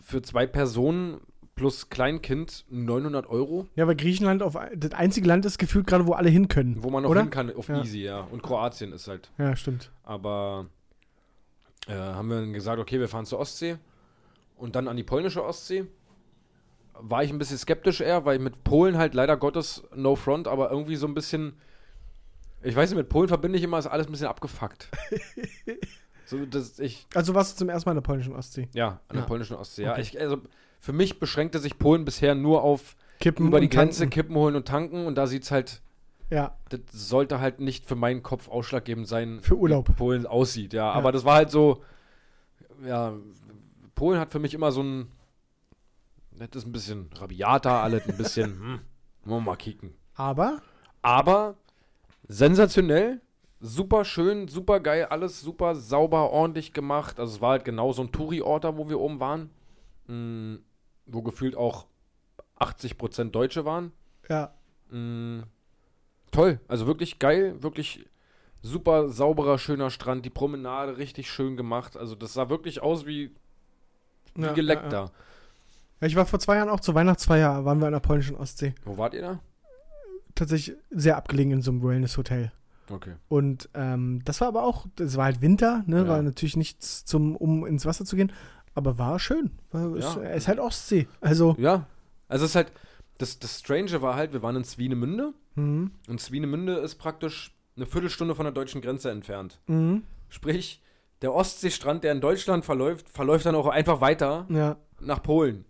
für zwei Personen plus Kleinkind 900 Euro, Ja, weil Griechenland auf, das einzige Land ist gefühlt gerade, wo alle hin können. wo man noch Oder? hin kann auf Ja. easy, ja. Und Kroatien ist halt. Ja, stimmt. Aber äh, haben wir dann gesagt, okay, wir fahren zur Ostsee und dann an die polnische Ostsee. War ich ein bisschen skeptisch eher, weil mit Polen halt leider Gottes no front, aber irgendwie so ein bisschen. Ich weiß nicht, mit Polen verbinde ich immer, ist alles ein bisschen abgefuckt. (laughs) so, dass ich. Also warst du zum ersten Mal in der polnischen Ostsee. Ja, an der Ja. polnischen Ostsee. Ja, Okay. ich, also für mich beschränkte sich Polen bisher nur auf Kippen über die Grenze tanken. Kippen holen und tanken und da sieht's halt, Ja, das sollte halt nicht für meinen Kopf ausschlaggebend sein, Für Urlaub. wie Polen aussieht, ja. Aber das war halt so, ja, Polen hat für mich immer so ein, das ist ein bisschen rabiater, alles ein bisschen, (laughs) hm, wollen wir mal kicken. aber Aber sensationell, super schön, super geil, alles super sauber, ordentlich gemacht. Also es war halt genau so ein Touri-Ort da, wo wir oben waren, mm, wo gefühlt auch 80% Deutsche waren. ja, Mm, toll, also wirklich geil, wirklich super sauberer, schöner Strand, die Promenade richtig schön gemacht. Also das sah wirklich aus wie, wie ja, geleckt ja, da. ja. Ich war vor zwei Jahren auch zur Weihnachtsfeier, waren wir an der polnischen Ostsee. Wo wart ihr da? Tatsächlich sehr abgelegen in so einem Wellness-Hotel. Okay. Und ähm, das war aber auch, das war halt Winter, ne? Ja. War natürlich nichts zum, um ins Wasser zu gehen, aber war schön. War, Ja. ist, ist halt Ostsee. Also, Ja, also es ist halt, das, das Strange war halt, wir waren in Swinemünde mhm, und Swinemünde ist praktisch eine Viertelstunde von der deutschen Grenze entfernt. mhm, Sprich, der Ostseestrand, der in Deutschland verläuft, verläuft dann auch einfach weiter ja, nach Polen.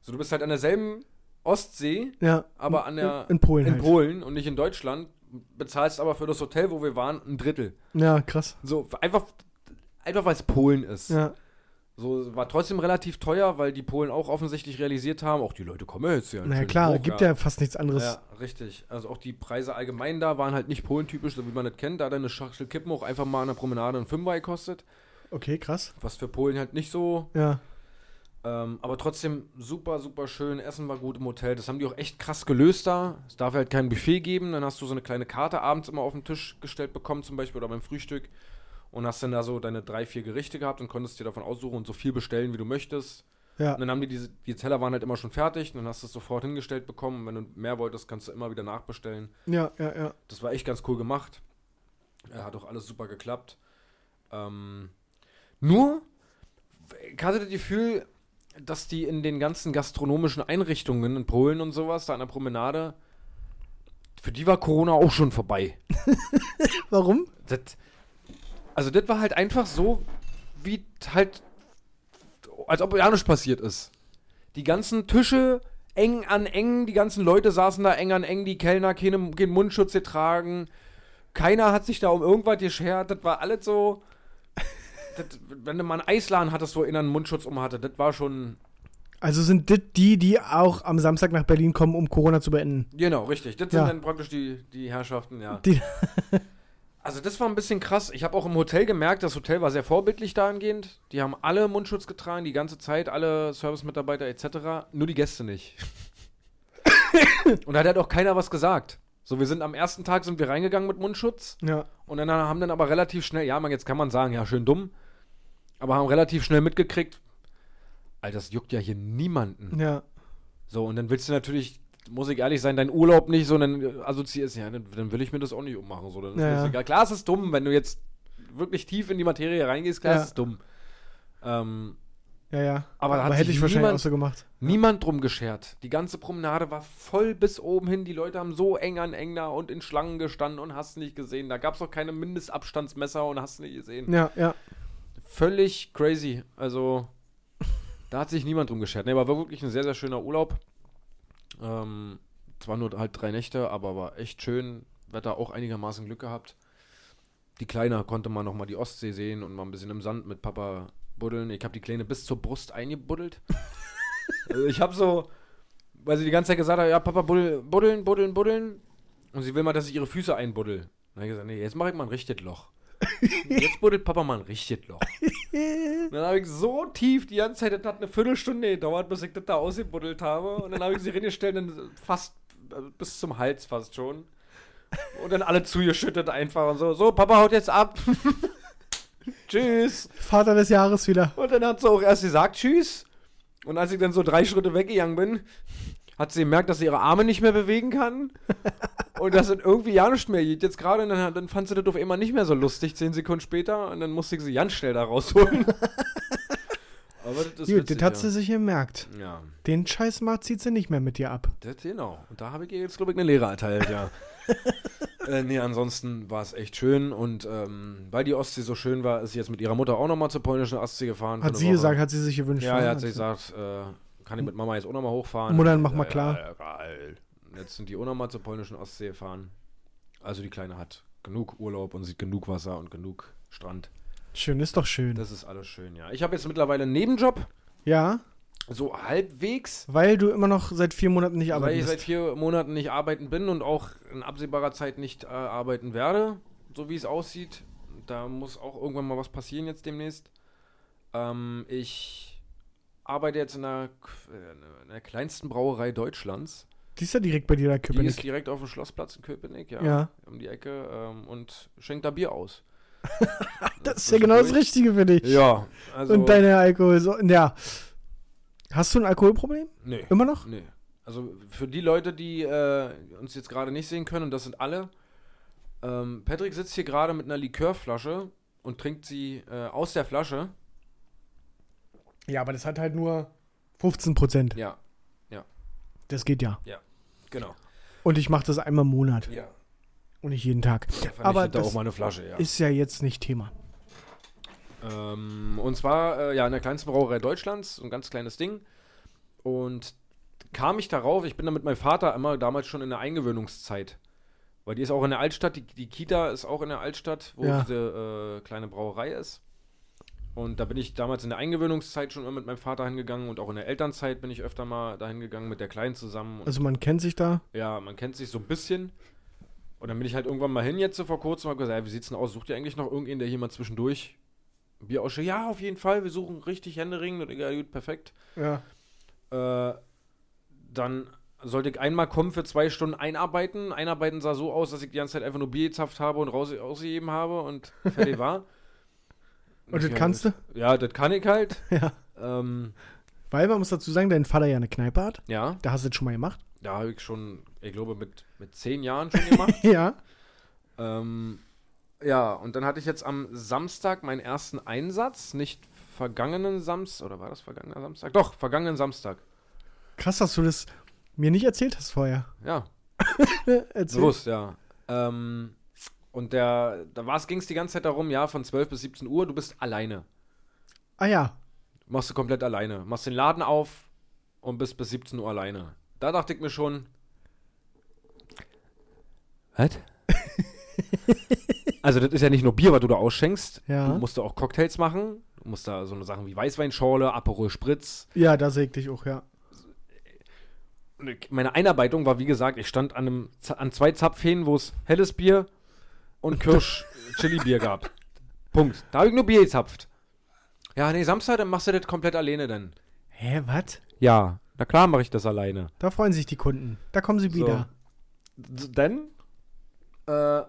So, du bist halt an derselben Ostsee, ja. aber an der, in, in Polen in halt. Polen und nicht in Deutschland, bezahlst aber für das Hotel, wo wir waren, ein Drittel. Ja, krass. So, einfach, einfach weil es Polen ist. Ja, So, war trotzdem relativ teuer, weil die Polen auch offensichtlich realisiert haben, auch die Leute kommen jetzt ja. naja, schön klar, hoch, gibt ja. fast nichts anderes. Ja, richtig. Also auch die Preise allgemein da waren halt nicht polentypisch, so wie man das kennt. Da hat eine Schachtel Kippen auch einfach mal an der Promenade ein Fünfer gekostet. Okay, krass. Was für Polen halt nicht so. Ja, Ähm, aber trotzdem super, super schön. Essen war gut im Hotel. Das haben die auch echt krass gelöst da. Es darf halt kein Buffet geben. Dann hast du so eine kleine Karte abends immer auf den Tisch gestellt bekommen, zum Beispiel, oder beim Frühstück. Und hast dann da so deine drei, vier Gerichte gehabt und konntest dir davon aussuchen und so viel bestellen, wie du möchtest. ja. Und dann haben die diese, die Teller waren halt immer schon fertig. Und dann hast du es sofort hingestellt bekommen. Und wenn du mehr wolltest, kannst du immer wieder nachbestellen. Ja, ja, ja. Das war echt ganz cool gemacht. Er hat auch alles super geklappt. Ähm, nur, ich hatte das Gefühl, dass die in den ganzen gastronomischen Einrichtungen in Polen und sowas, da an der Promenade, für die war Corona auch schon vorbei. (laughs) Warum? Das, also das war halt einfach so, wie halt, als ob ja nichts passiert ist. Die ganzen Tische eng an eng, die ganzen Leute saßen da eng an eng, die Kellner keine, keinen Mundschutz getragen. Keiner hat sich da um irgendwas geschert, das war alles so. Das, wenn du mal einen Eisladen hattest, wo einer einen Mundschutz um hatte, das war schon. Also sind das die, die auch am Samstag nach Berlin kommen, um Corona zu beenden? Genau, richtig. Das Ja. sind dann praktisch die, die Herrschaften, ja. Die- (laughs) also das war ein bisschen krass. Ich habe auch im Hotel gemerkt, das Hotel war sehr vorbildlich dahingehend. Die haben alle Mundschutz getragen, die ganze Zeit, alle Servicemitarbeiter etc. Nur die Gäste nicht. (coughs) Und da hat halt auch keiner was gesagt. So, wir sind am ersten Tag sind wir reingegangen mit Mundschutz Ja, und dann haben dann aber relativ schnell, ja, man, jetzt kann man sagen, ja, schön dumm, aber haben relativ schnell mitgekriegt, Alter, das juckt ja hier niemanden. ja. So, und dann willst du natürlich, muss ich ehrlich sein, deinen Urlaub nicht so, dann assoziierst ja, dann, dann will ich mir das auch nicht ummachen. So, dann ist Ja, ja. egal. Klar, es ist dumm, wenn du jetzt wirklich tief in die Materie reingehst, klar, Ja. es ist dumm. Ähm, Ja, ja. Aber da hätte ich wahrscheinlich niemand- auch so gemacht. niemand drum geschert. Die ganze Promenade war voll bis oben hin. Die Leute haben so eng an eng da und in Schlangen gestanden und hast nicht gesehen. Da gab es auch keine Mindestabstandsmesser und hast nicht gesehen. Ja, ja. Völlig crazy. Also, da hat sich niemand drum geschert. Ne, war wirklich ein sehr, sehr schöner Urlaub. Ähm, zwar nur halt drei Nächte, aber war echt schön. Wetter auch einigermaßen Glück gehabt. Die Kleine konnte mal noch mal die Ostsee sehen und mal ein bisschen im Sand mit Papa buddeln. Ich habe die Kleine bis zur Brust eingebuddelt. (laughs) also ich habe so, weil sie die ganze Zeit gesagt hat, ja, Papa, buddel, buddeln, buddeln, buddeln. Und sie will mal, dass ich ihre Füße einbuddel. Dann habe ich gesagt, nee, jetzt mache ich mal ein richtiges Loch. (laughs) jetzt buddelt Papa mal ein richtiges Loch. (laughs) dann habe ich so tief die ganze Zeit, das hat eine Viertelstunde gedauert, bis ich das da ausgebuddelt habe. Und dann habe ich sie reingestellt, dann fast äh, bis zum Hals fast schon. Und dann alle zugeschüttet einfach und so. So, Papa haut jetzt ab. (laughs) Tschüss. Vater des Jahres wieder. Und dann hat sie auch erst gesagt Tschüss. Und als ich dann so drei Schritte weggegangen bin, hat sie gemerkt, dass sie ihre Arme nicht mehr bewegen kann. (laughs) und dass es irgendwie ja nicht mehr geht. Jetzt gerade, dann, dann fand sie das auf einmal nicht mehr so lustig, zehn Sekunden später. Und dann musste ich sie ganz schnell da rausholen. (laughs) Aber das ist Gut, witzig, das hat ja. sie sich gemerkt. Ja, Den Scheiß macht zieht sie nicht mehr mit dir ab. das genau. Und da habe ich ihr jetzt, glaube ich, eine Lehre erteilt, ja. (laughs) äh, nee, ansonsten war es echt schön. Und ähm, weil die Ostsee so schön war, ist sie jetzt mit ihrer Mutter auch nochmal zur polnischen Ostsee gefahren. Hat sie Woche. gesagt, hat sie sich gewünscht. Ja, ne? er hat sich gesagt, äh, kann ich mit Mama jetzt auch nochmal hochfahren? Mutter, mach mal ja, klar. Jetzt sind die auch nochmal zur polnischen Ostsee gefahren. Also die Kleine hat genug Urlaub und sieht genug Wasser und genug Strand. Schön, ist doch schön. Das ist alles schön, ja. Ich habe jetzt mittlerweile einen Nebenjob, ja, so halbwegs, weil du immer noch seit vier Monaten nicht weil ich arbeitest. seit vier Monaten nicht arbeiten bin und auch in absehbarer Zeit nicht äh, arbeiten werde, so wie es aussieht. Da muss auch irgendwann mal was passieren jetzt demnächst. Ähm, ich arbeite jetzt in der, äh, in der kleinsten Brauerei Deutschlands. Die ist ja direkt bei dir, der Die ist Köpenick. direkt auf dem Schlossplatz in Köpenick, ja. Ja. Um die Ecke ähm, und schenkt da Bier aus. (laughs) Das ist ja genau das Richtige für dich. Ja, also. Und deine Alkohol. So, ja. Hast du ein Alkoholproblem? Nee. Immer noch? Nee. Also für die Leute, die äh, uns jetzt gerade nicht sehen können, und das sind alle, ähm, Patrick sitzt hier gerade mit einer Likörflasche und trinkt sie äh, aus der Flasche. Ja, aber das hat halt nur 15 Prozent. Ja, Das geht ja. genau. Und ich mache das einmal im Monat Ja. und nicht jeden Tag. Aber da das auch mal eine Flasche, ja. Ist ja jetzt nicht Thema. Ähm, und zwar, äh, ja, in der kleinsten Brauerei Deutschlands, so ein ganz kleines Ding. Und kam ich darauf, ich bin da mit meinem Vater immer damals schon in der Eingewöhnungszeit. Weil die ist auch in der Altstadt, die, die Kita ist auch in der Altstadt, wo Ja. diese äh, kleine Brauerei ist. Und da bin ich damals in der Eingewöhnungszeit schon immer mit meinem Vater hingegangen und auch in der Elternzeit bin ich öfter mal dahin gegangen mit der Kleinen zusammen. Also man kennt sich da. ja, man kennt sich so ein bisschen. Und dann bin ich halt irgendwann mal hin jetzt so vor kurzem und hab gesagt, ja, wie sieht's denn aus? Sucht ihr eigentlich noch irgendwen, der hier mal zwischendurch Bier ausstellt? Ja, auf jeden Fall, wir suchen richtig Händering. Und ja, gut, perfekt. Ja. Äh, dann sollte ich einmal kommen für zwei Stunden einarbeiten. Einarbeiten sah so aus, dass ich die ganze Zeit einfach nur Bier gezapft habe und raus, ausgegeben habe und fertig (laughs) war. Und das kannst du? Ja, das kann ich halt. (laughs) Ja. Ähm, Weil man muss dazu sagen, dein Vater ja eine Kneipe hat. ja, Da hast du das schon mal gemacht. da habe ich schon, ich glaube, mit, mit zehn Jahren schon gemacht. (laughs) Ja. Ähm, ja, und dann hatte ich jetzt am Samstag meinen ersten Einsatz, nicht vergangenen Samstag, oder war das vergangener Samstag? Doch, vergangenen Samstag. Krass, dass du das mir nicht erzählt hast vorher. Ja, (laughs) Erzähl. bewusst, ja. Ähm, und der, da ging es die ganze Zeit darum, ja, von 12 bis 17 Uhr, du bist alleine. Ah ja. Machst du komplett alleine. Machst den Laden auf und bist bis 17 Uhr alleine. Da dachte ich mir schon. Was? (laughs) also, das ist ja nicht nur Bier, was du da ausschenkst. Ja. Du musst da auch Cocktails machen. Du musst da so eine Sachen wie Weißweinschorle, Aperol Spritz. Ja, da säg dich auch, ja. Meine Einarbeitung war, wie gesagt, ich stand an, einem, an zwei Zapfhähnen, wo es helles Bier und Kirsch-Chili-Bier gab. Punkt. Da habe ich nur Bier gezapft. Ja, nee, Samstag, dann machst du das komplett alleine dann. Hä, was? Ja, na klar mache ich das alleine. Da freuen sich die Kunden. Da kommen sie wieder. D- Denn, äh,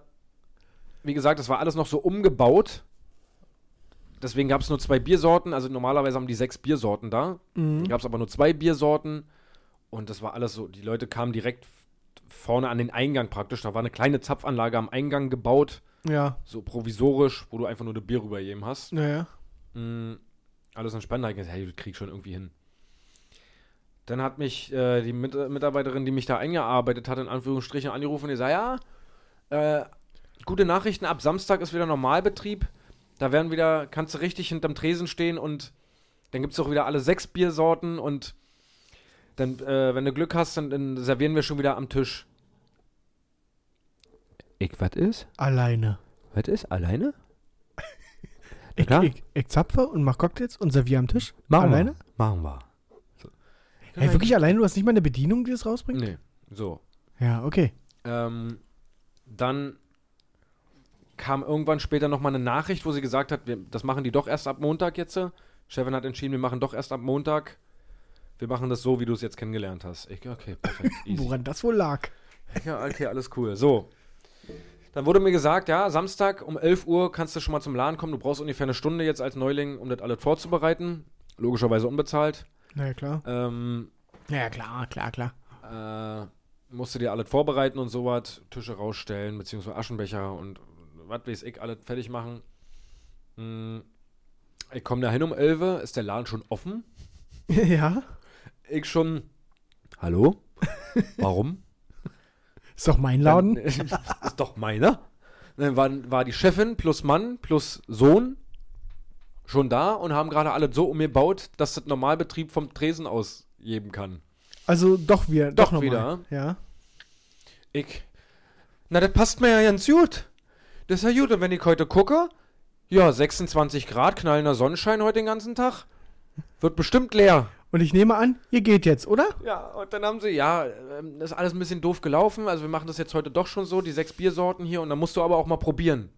wie gesagt, das war alles noch so umgebaut. Deswegen gab es nur zwei Biersorten. Also normalerweise haben die sechs Biersorten da. Mhm. Gab es aber nur zwei Biersorten. Und das war alles so. Die Leute kamen direkt vorne an den Eingang praktisch. Da war eine kleine Zapfanlage am Eingang gebaut. Ja. So provisorisch, wo du einfach nur eine Bier rübergeben hast. Naja. Mm, alles entspannt. Da ich gesagt, hey, das krieg ich schon irgendwie hin. Dann hat mich äh, die Mit Mitarbeiterin, die mich da eingearbeitet hat, in Anführungsstrichen angerufen und gesagt, ja, äh, gute Nachrichten, ab Samstag ist wieder Normalbetrieb. Da werden wieder, kannst du richtig hinterm Tresen stehen und dann gibt es auch wieder alle sechs Biersorten und dann, äh, wenn du Glück hast, dann, dann servieren wir schon wieder am Tisch. Ich, was ist? Alleine. Was ist? Alleine? (laughs) Ich, klar. ich, ich zapfe und mach Cocktails und serviere am Tisch. Machen alleine? wir. Machen wir. Hey, wirklich alleine? Du hast nicht mal eine Bedienung, die das rausbringt? Nee, so. Ja, okay. Ähm, dann kam irgendwann später nochmal eine Nachricht, wo sie gesagt hat, wir, das machen die doch erst ab Montag jetzt. Chefin hat entschieden, wir machen doch erst ab Montag. Wir machen das so, wie du es jetzt kennengelernt hast. Ich, okay, perfekt. (laughs) Easy. Woran das wohl lag? Ja, okay, alles cool. So. Dann wurde mir gesagt, ja, Samstag um 11 Uhr kannst du schon mal zum Laden kommen. Du brauchst ungefähr eine Stunde jetzt als Neuling, um das alles vorzubereiten. Logischerweise unbezahlt. Na ja, klar. Ähm, Ja, klar, klar, klar. äh, musst du dir alles vorbereiten und sowas, Tische rausstellen, beziehungsweise Aschenbecher und was weiß ich, alles fertig machen. Hm, ich komme da hin um 11 Uhr, ist der Laden schon offen. (laughs) ja, Ich schon, hallo? (laughs) Warum? ist doch mein Laden. Dann, (laughs) ist doch meiner. Dann war, war die Chefin plus Mann plus Sohn schon da und haben gerade alles so umgebaut, dass das Normalbetrieb vom Tresen aus geben kann. Also doch wir, Doch doch, noch wieder. Ja. Ich. Na, das passt mir ja ganz gut. Das ist ja gut. Und wenn ich heute gucke, ja, 26 Grad, knallender Sonnenschein heute den ganzen Tag. Wird bestimmt leer. Und ich nehme an, ihr geht jetzt, oder? Ja, und dann haben sie, ja, ähm, das ist alles ein bisschen doof gelaufen. Also wir machen das jetzt heute doch schon so, die sechs Biersorten hier. Und dann musst du aber auch mal probieren.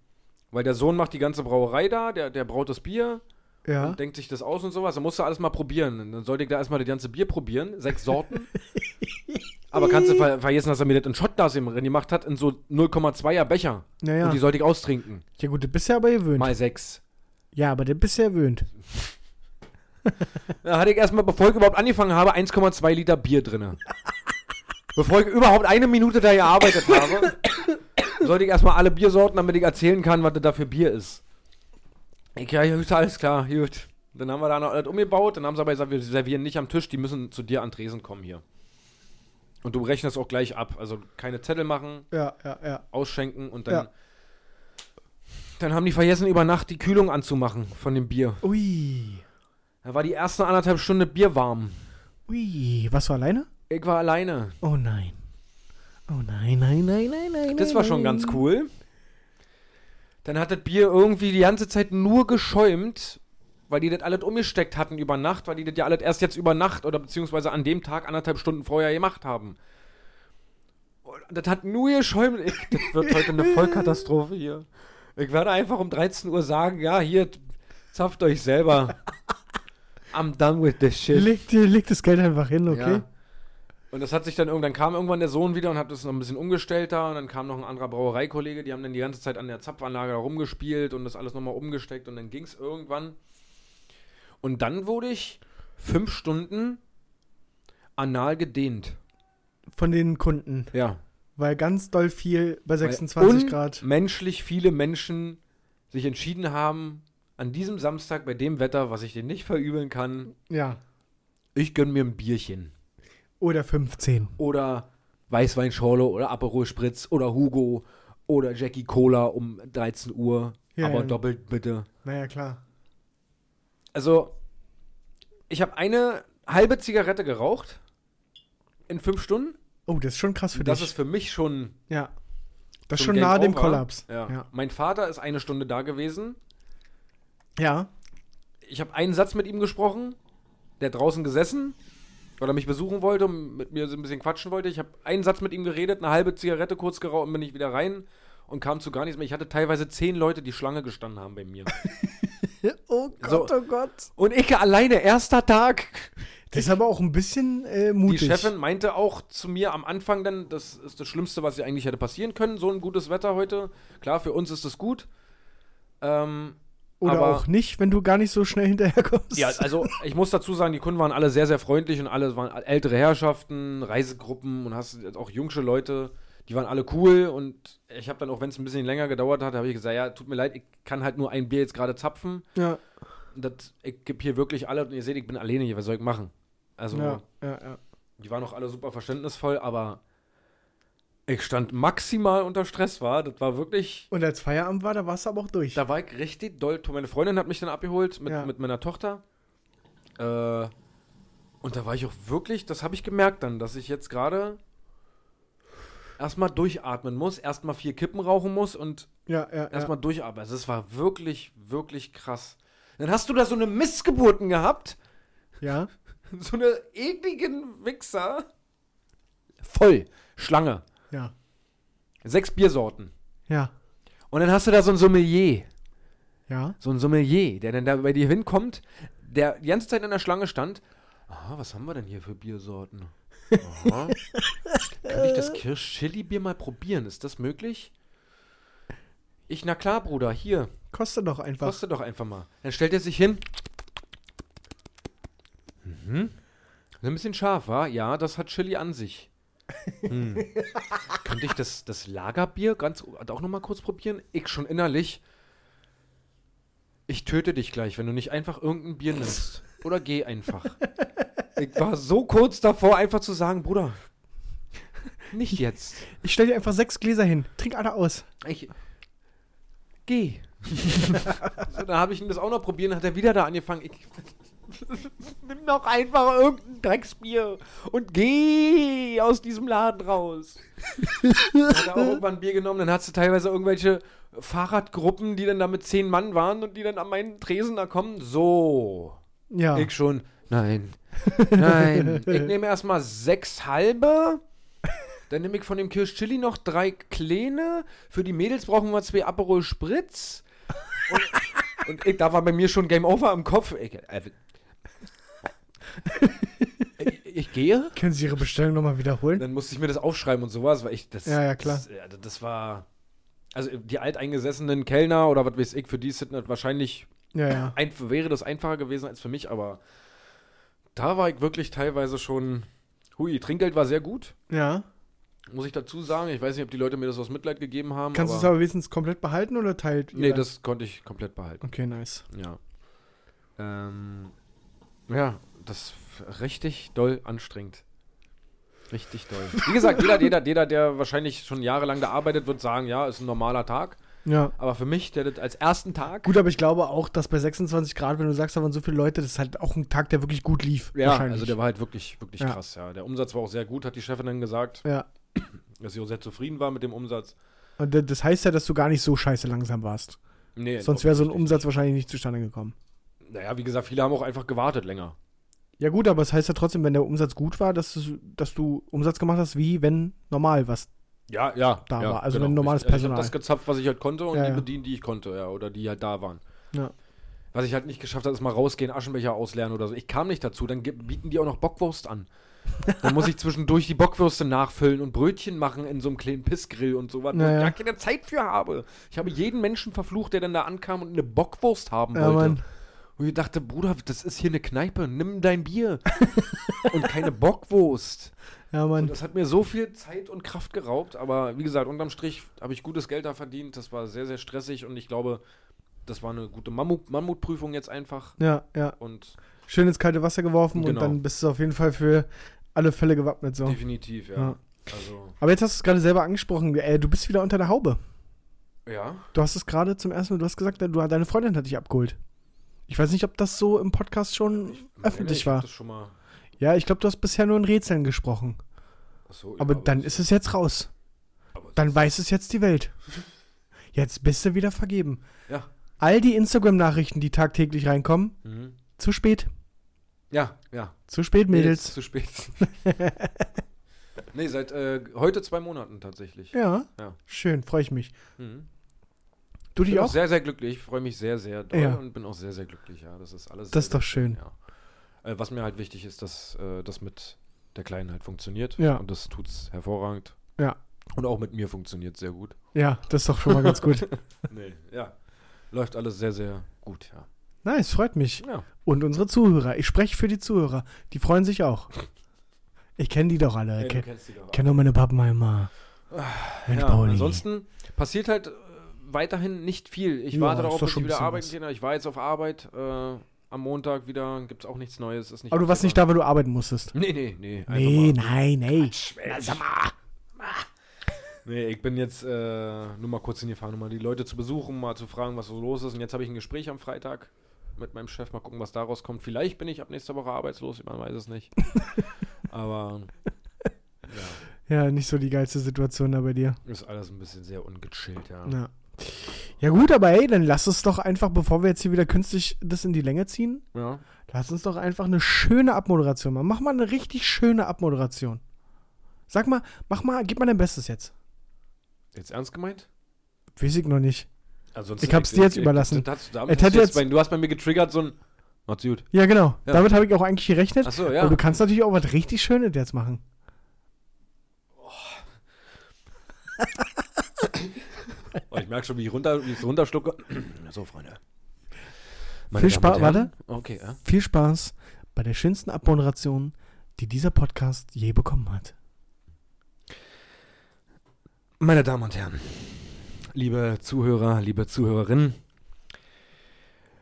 Weil der Sohn macht die ganze Brauerei da, der, der braut das Bier Ja. und denkt sich das aus und sowas. Dann musst du alles mal probieren. Dann sollte ich da erstmal das ganze Bier probieren. Sechs Sorten. (laughs) aber kannst du ver vergessen, dass er mir das in Schottglas gemacht hat, in so 0,2er Becher. Naja. Und die sollte ich austrinken. Ja gut, du bist ja aber gewöhnt. Mal sechs. Ja, aber du bist ja gewöhnt. (laughs) Da hatte ich erstmal, bevor ich überhaupt angefangen habe, 1,2 Liter Bier drin. bevor ich überhaupt eine Minute da gearbeitet habe, sollte ich erstmal alle Biersorten, damit ich erzählen kann, was das da für Bier ist. Ich, ja, gut, alles klar, gut. Dann haben wir da noch alles umgebaut, dann haben sie aber gesagt, wir servieren nicht am Tisch, die müssen zu dir an Tresen kommen hier. Und du rechnest auch gleich ab. Also keine Zettel machen, Ja, ja, ja. ausschenken und dann. Dann haben die vergessen, über Nacht die Kühlung anzumachen von dem Bier. Ui. Da war die ersten anderthalb Stunden Bier warm. Ui. Was war alleine? Ich war alleine. Oh nein. Oh nein, nein, nein, nein, nein. Das war schon ganz cool. Dann hat das Bier irgendwie die ganze Zeit nur geschäumt, weil die das alles umgesteckt hatten über Nacht, weil die das ja alles erst jetzt über Nacht oder beziehungsweise an dem Tag anderthalb Stunden vorher gemacht haben. Und das hat nur geschäumt. Ich, das wird heute eine (laughs) Vollkatastrophe hier. Ich werde einfach um 13 Uhr sagen, ja, hier, zapft euch selber. I'm done with this shit. Leg, dir- leg das Geld einfach hin, okay? Ja. Und das hat sich dann irgendwann, kam irgendwann der Sohn wieder und hat das noch ein bisschen umgestellt da und dann kam noch ein anderer Brauereikollege, die haben dann die ganze Zeit an der Zapfanlage rumgespielt und das alles nochmal umgesteckt und dann ging es irgendwann. Und dann wurde ich fünf Stunden anal gedehnt. Von den Kunden. Ja. Weil ganz doll viel bei 26 Weil Grad. Menschlich viele Menschen sich entschieden haben, an diesem Samstag bei dem Wetter, was ich denen nicht verübeln kann, Ja. ich gönn mir ein Bierchen. Oder 15. oder Weißweinschorle oder Aperol Spritz oder Hugo oder Jackie Cola um 13 Uhr, Ja, aber ja. doppelt bitte. Naja, klar. Also, ich habe eine halbe Zigarette geraucht in fünf Stunden. Oh, das ist schon krass für das dich. ist für mich schon, ja. Das ist schon schon Game nahe dem Over. Kollaps. Ja. Ja. Mein Vater ist eine Stunde da gewesen. Ja. Ich habe einen Satz mit ihm gesprochen, der draußen gesessen, weil er mich besuchen wollte und mit mir so ein bisschen quatschen wollte. Ich habe einen Satz mit ihm geredet, eine halbe Zigarette kurz geraucht und bin ich wieder rein und kam zu gar nichts mehr. Ich hatte teilweise zehn Leute, die Schlange gestanden haben bei mir. (laughs) Oh So. oh Gott. Und ich alleine, erster Tag. Das ist aber auch ein bisschen äh, mutig. Die Chefin meinte auch zu mir am Anfang dann, das ist das Schlimmste, was ihr eigentlich hätte passieren können, so ein gutes Wetter heute. Klar, für uns ist es gut. Ähm, Oder aber, auch nicht, wenn du gar nicht so schnell hinterherkommst. Ja, also ich muss dazu sagen, die Kunden waren alle sehr, sehr freundlich und alle waren ältere Herrschaften, Reisegruppen und hast auch jungsche Leute, die waren alle cool und ich habe dann auch, wenn es ein bisschen länger gedauert hat, habe ich gesagt, ja, tut mir leid, ich kann halt nur ein Bier jetzt gerade zapfen. ja. Das, ich gebe hier wirklich alle und ihr seht, ich bin alleine hier, was soll ich machen? Also, Ja, ja, ja. die waren auch alle super verständnisvoll, aber ich stand maximal unter Stress, war. Das war wirklich. Und als Feierabend war, da warst du aber auch durch. Da war ich richtig doll. Meine Freundin hat mich dann abgeholt mit, Ja. mit meiner Tochter. Äh, und da war ich auch wirklich, das habe ich gemerkt dann, dass ich jetzt gerade. erstmal durchatmen muss, erstmal vier Kippen rauchen muss und Ja, ja, erstmal durchatmen. Also es war wirklich, wirklich krass. Dann hast du da so eine Missgeburten gehabt, ja. (laughs) so eine ekligen Wichser. Voll, Schlange. Ja. Sechs Biersorten. Ja. Und dann hast du da so ein Sommelier. Ja. So ein Sommelier, der dann da bei dir hinkommt, der die ganze Zeit in der Schlange stand. Aha, was haben wir denn hier für Biersorten? Aha. (laughs) Könnte ich das Kirsch-Chili-Bier mal probieren? Ist das möglich? Ich, na klar, Bruder, hier, Kostet doch einfach. kostet doch einfach mal. Dann stellt er sich hin. Mhm. Ist ein bisschen scharf, wa? Ja, das hat Chili an sich. Hm. (laughs) Könnte ich das, das Lagerbier ganz auch noch mal kurz probieren? Ich schon innerlich. Ich töte dich gleich, wenn du nicht einfach irgendein Bier nimmst. Oder geh einfach. Ich war so kurz davor, einfach zu sagen, Bruder, nicht jetzt. Ich stell dir einfach sechs Gläser hin. Trink alle aus. Ich. Geh. (laughs) so, dann habe ich ihn das auch noch probiert, dann hat er wieder da angefangen. Ich, (laughs) nimm doch einfach irgendein Drecksbier und geh aus diesem Laden raus. hat er auch irgendwann ein Bier genommen, dann hat du teilweise irgendwelche Fahrradgruppen, die dann da mit zehn Mann waren und die dann an meinen Tresen da kommen. So. Ja. Ich schon. Nein. Nein. ich nehme erstmal sechs halbe. Dann nehme ich von dem Kirsch Chili noch drei kleine. Für die Mädels brauchen wir zwei Aperol Spritz. Und, und ich, da war bei mir schon Game Over im Kopf. Ich, äh, (laughs) ich, ich gehe. Können Sie Ihre Bestellung nochmal wiederholen? Dann musste ich mir das aufschreiben und sowas, weil ich das. Ja, ja, klar. Das, ja, das war. Also die alteingesessenen Kellner oder was weiß ich, für die sind das wahrscheinlich Ja, ja. ein, wäre das einfacher gewesen als für mich, aber da war ich wirklich teilweise schon. Hui, Trinkgeld war sehr gut, Ja. muss ich dazu sagen. Ich weiß nicht, ob die Leute mir das aus Mitleid gegeben haben. Kannst du es aber, wenigstens komplett behalten oder teilt Nee, das konnte ich komplett behalten. Okay, nice. Ja. Ähm, ja, das f- richtig doll anstrengend. Richtig doll. Wie gesagt, jeder, jeder, jeder, der wahrscheinlich schon jahrelang da arbeitet, wird sagen, ja, ist ein normaler Tag. Ja. Aber für mich, der das als ersten Tag. Gut, aber ich glaube auch, dass bei 26 Grad, wenn du sagst, da waren so viele Leute, das ist halt auch ein Tag, der wirklich gut lief. Ja, wahrscheinlich. also der war halt wirklich, wirklich Ja. krass, ja. Der Umsatz war auch sehr gut, hat die Chefin dann gesagt, ja. dass sie auch sehr zufrieden war mit dem Umsatz. Und das heißt ja, dass du gar nicht so scheiße langsam warst. Nee, Sonst wäre so ein Umsatz wahrscheinlich nicht zustande gekommen. Naja, wie gesagt, viele haben auch einfach gewartet länger. Ja gut, aber es heißt ja trotzdem, wenn der Umsatz gut war, dass du, dass du Umsatz gemacht hast, wie wenn normal was. Ja, ja. Da ja, war, also ein normales ich, Ich Personal. habe das gezapft, was ich halt konnte und Ja, die bedient, die ich konnte, ja. Oder die halt da waren. Ja. Was ich halt nicht geschafft habe, ist mal rausgehen, Aschenbecher ausleeren oder so. Ich kam nicht dazu. Dann bieten die auch noch Bockwurst an. Dann muss ich zwischendurch die Bockwürste nachfüllen und Brötchen machen in so einem kleinen Pissgrill und sowas, wo Ja, ich ja. gar keine Zeit für habe. Ich habe jeden Menschen verflucht, der dann da ankam und eine Bockwurst haben wollte. Mann. Und ich dachte, Bruder, das ist hier eine Kneipe, nimm dein Bier. (laughs) und keine Bockwurst. Ja, Und Mann. das hat mir so viel Zeit und Kraft geraubt, aber wie gesagt, unterm Strich habe ich gutes Geld da verdient. Das war sehr, sehr stressig und ich glaube, das war eine gute Mammut Mammutprüfung jetzt einfach. Ja, ja. Und Schön ins kalte Wasser geworfen Genau. und dann bist du auf jeden Fall für alle Fälle gewappnet. So. definitiv, ja. Ja. Also, Aber jetzt hast du es gerade selber angesprochen. Äh, du bist wieder unter der Haube. ja. Du hast es gerade zum ersten Mal, du hast gesagt, du, deine Freundin hat dich abgeholt. Ich weiß nicht, ob das so im Podcast schon öffentlich ich hab war. Das schon mal, Ja, ich glaube, du hast bisher nur in Rätseln gesprochen. achso, Aber ja, dann das- ist es jetzt raus. aber Dann weiß es jetzt die Welt. (laughs) Jetzt bist du wieder vergeben. Ja. All die Instagram-Nachrichten, die tagtäglich reinkommen, Mhm. zu spät. Ja, ja. Zu spät, Nee, Mädels. ist zu spät. (laughs) nee, seit äh, heute zwei Monaten tatsächlich. Ja, Ja. schön, freue ich mich. Mhm. Du Ich dich bin auch? sehr, sehr glücklich. Ich freue mich sehr, sehr doll Ja. und bin auch sehr, sehr glücklich. Ja, das ist alles. Das ist doch schön. Ja. Äh, was mir halt wichtig ist, dass äh, das mit der Kleinen halt funktioniert. Ja. Und das tut's hervorragend. Ja. Und auch mit mir funktioniert sehr gut. Ja, das ist doch schon mal ganz gut. (laughs) nee, ja. Läuft alles sehr, sehr gut, ja. Nice, freut mich. Ja. Und unsere Zuhörer. Ich spreche für die Zuhörer. Die freuen sich auch. Ich kenne die doch alle. Ey, Ich kenn- die doch. kenne doch meine Pappenheimer. Mensch, Ja, Pauli. ansonsten passiert halt weiterhin nicht viel. Ich Ja, warte darauf, dass ich wieder arbeiten was. gehe. Ich war jetzt auf Arbeit äh, am Montag wieder. Gibt es auch nichts Neues. Ist nicht Aber du warst nicht da, weil du arbeiten musstest. Nee, nee, nee. Nee, nein, nee. Na, sag mal. (laughs) Nee, ich bin jetzt äh, nur mal kurz hingefahren, um mal die Leute zu besuchen, mal zu fragen, was so los ist. Und jetzt habe ich ein Gespräch am Freitag mit meinem Chef. Mal gucken, was daraus kommt. Vielleicht bin ich ab nächster Woche arbeitslos, man weiß es nicht. (laughs) Aber ja. Ja, nicht so die geilste Situation da bei dir. Ist alles ein bisschen sehr ungechillt, ja. Ja. Ja gut, aber ey, dann lass es doch einfach, bevor wir jetzt hier wieder künstlich das in die Länge ziehen, ja. lass uns doch einfach eine schöne Abmoderation machen. Mach mal eine richtig schöne Abmoderation. Sag mal, mach mal, gib mal dein Bestes jetzt. Jetzt ernst gemeint? Weiß ich noch nicht. Also, Ich hab's dir jetzt überlassen. Das, das, das jetzt jetzt- bei, du hast bei mir getriggert so ein. Macht's gut. Ja, genau. Ja. Damit habe ich auch eigentlich gerechnet. Achso, ja. Aber du kannst natürlich auch was richtig Schönes jetzt machen. Oh, ich (laughs) merke schon, wie ich, runter, wie ich runterschlucke. (clears throat) so, Freunde. Viel Spaß- Herren. Okay, ja. Viel Spaß bei der schönsten Abmoderation, die dieser Podcast je bekommen hat. Meine Damen und Herren, liebe Zuhörer, liebe Zuhörerinnen,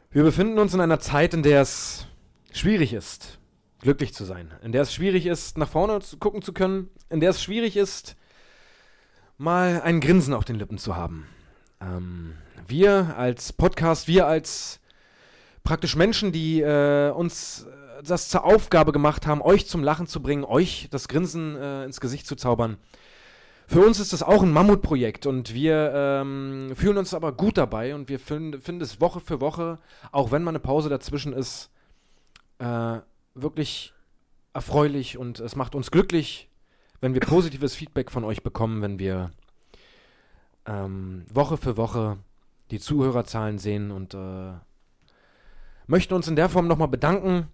wir befinden uns in einer Zeit, in der es schwierig ist, glücklich zu sein, in der es schwierig ist, nach vorne zu gucken zu können, in der es schwierig ist, mal ein Grinsen auf den Lippen zu haben. Ähm, wir als Podcast, wir als praktisch Menschen, die äh, uns äh, das zur Aufgabe gemacht haben, euch zum Lachen zu bringen, euch das Grinsen äh, ins Gesicht zu zaubern, für uns ist das auch ein Mammutprojekt und wir ähm, fühlen uns aber gut dabei und wir finden, finden es Woche für Woche, auch wenn mal eine Pause dazwischen ist, äh, wirklich erfreulich und es macht uns glücklich, wenn wir positives Feedback von euch bekommen, wenn wir ähm, Woche für Woche die Zuhörerzahlen sehen und äh, möchten uns in der Form nochmal bedanken,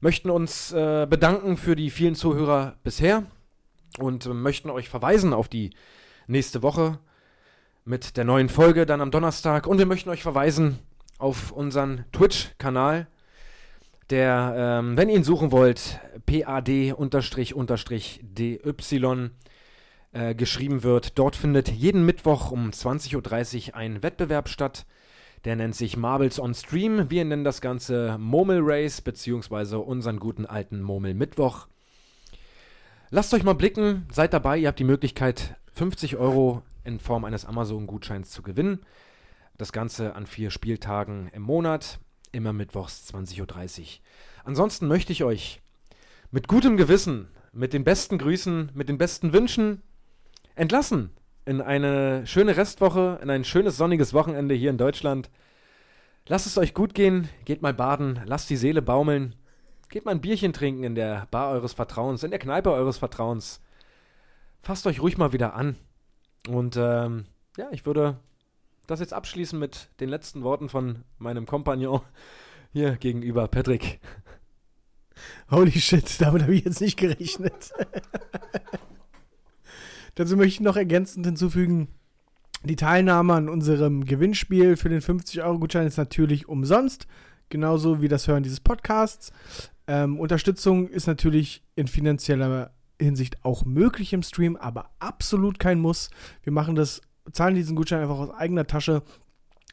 möchten uns äh, bedanken für die vielen Zuhörer bisher und äh, möchten euch verweisen auf die nächste Woche mit der neuen Folge dann am Donnerstag und wir möchten euch verweisen auf unseren Twitch-Kanal, der, ähm, wenn ihr ihn suchen wollt, PAD-DY äh, geschrieben wird. Dort findet jeden Mittwoch um 20.30 Uhr ein Wettbewerb statt. Der nennt sich Marbles on Stream. Wir nennen das Ganze Momel Race, beziehungsweise unseren guten alten Momel Mittwoch. Lasst euch mal blicken, seid dabei, ihr habt die Möglichkeit, 50 Euro in Form eines Amazon-Gutscheins zu gewinnen. Das Ganze an vier Spieltagen im Monat, immer mittwochs 20.30 Uhr. Ansonsten möchte ich euch mit gutem Gewissen, mit den besten Grüßen, mit den besten Wünschen entlassen in eine schöne Restwoche, in ein schönes sonniges Wochenende hier in Deutschland. Lasst es euch gut gehen, geht mal baden, lasst die Seele baumeln. Geht mal ein Bierchen trinken in der Bar eures Vertrauens, in der Kneipe eures Vertrauens. Fasst euch ruhig mal wieder an. Und ähm, ja, ich würde das jetzt abschließen mit den letzten Worten von meinem Kompagnon hier gegenüber, Patrick. Holy shit, damit habe ich jetzt nicht gerechnet. (laughs) Dazu möchte ich noch ergänzend hinzufügen, die Teilnahme an unserem Gewinnspiel für den 50-Euro-Gutschein ist natürlich umsonst, genauso wie das Hören dieses Podcasts. Ähm, Unterstützung ist natürlich in finanzieller Hinsicht auch möglich im Stream, aber absolut kein Muss. Wir machen das, zahlen diesen Gutschein einfach aus eigener Tasche.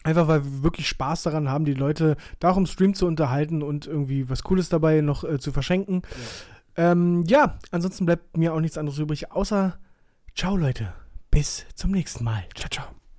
Einfach weil wir wirklich Spaß daran haben, die Leute da auch im Stream zu unterhalten und irgendwie was Cooles dabei noch äh, zu verschenken. Ja. Ähm, ja, ansonsten bleibt mir auch nichts anderes übrig, außer ciao Leute. Bis zum nächsten Mal. Ciao, ciao.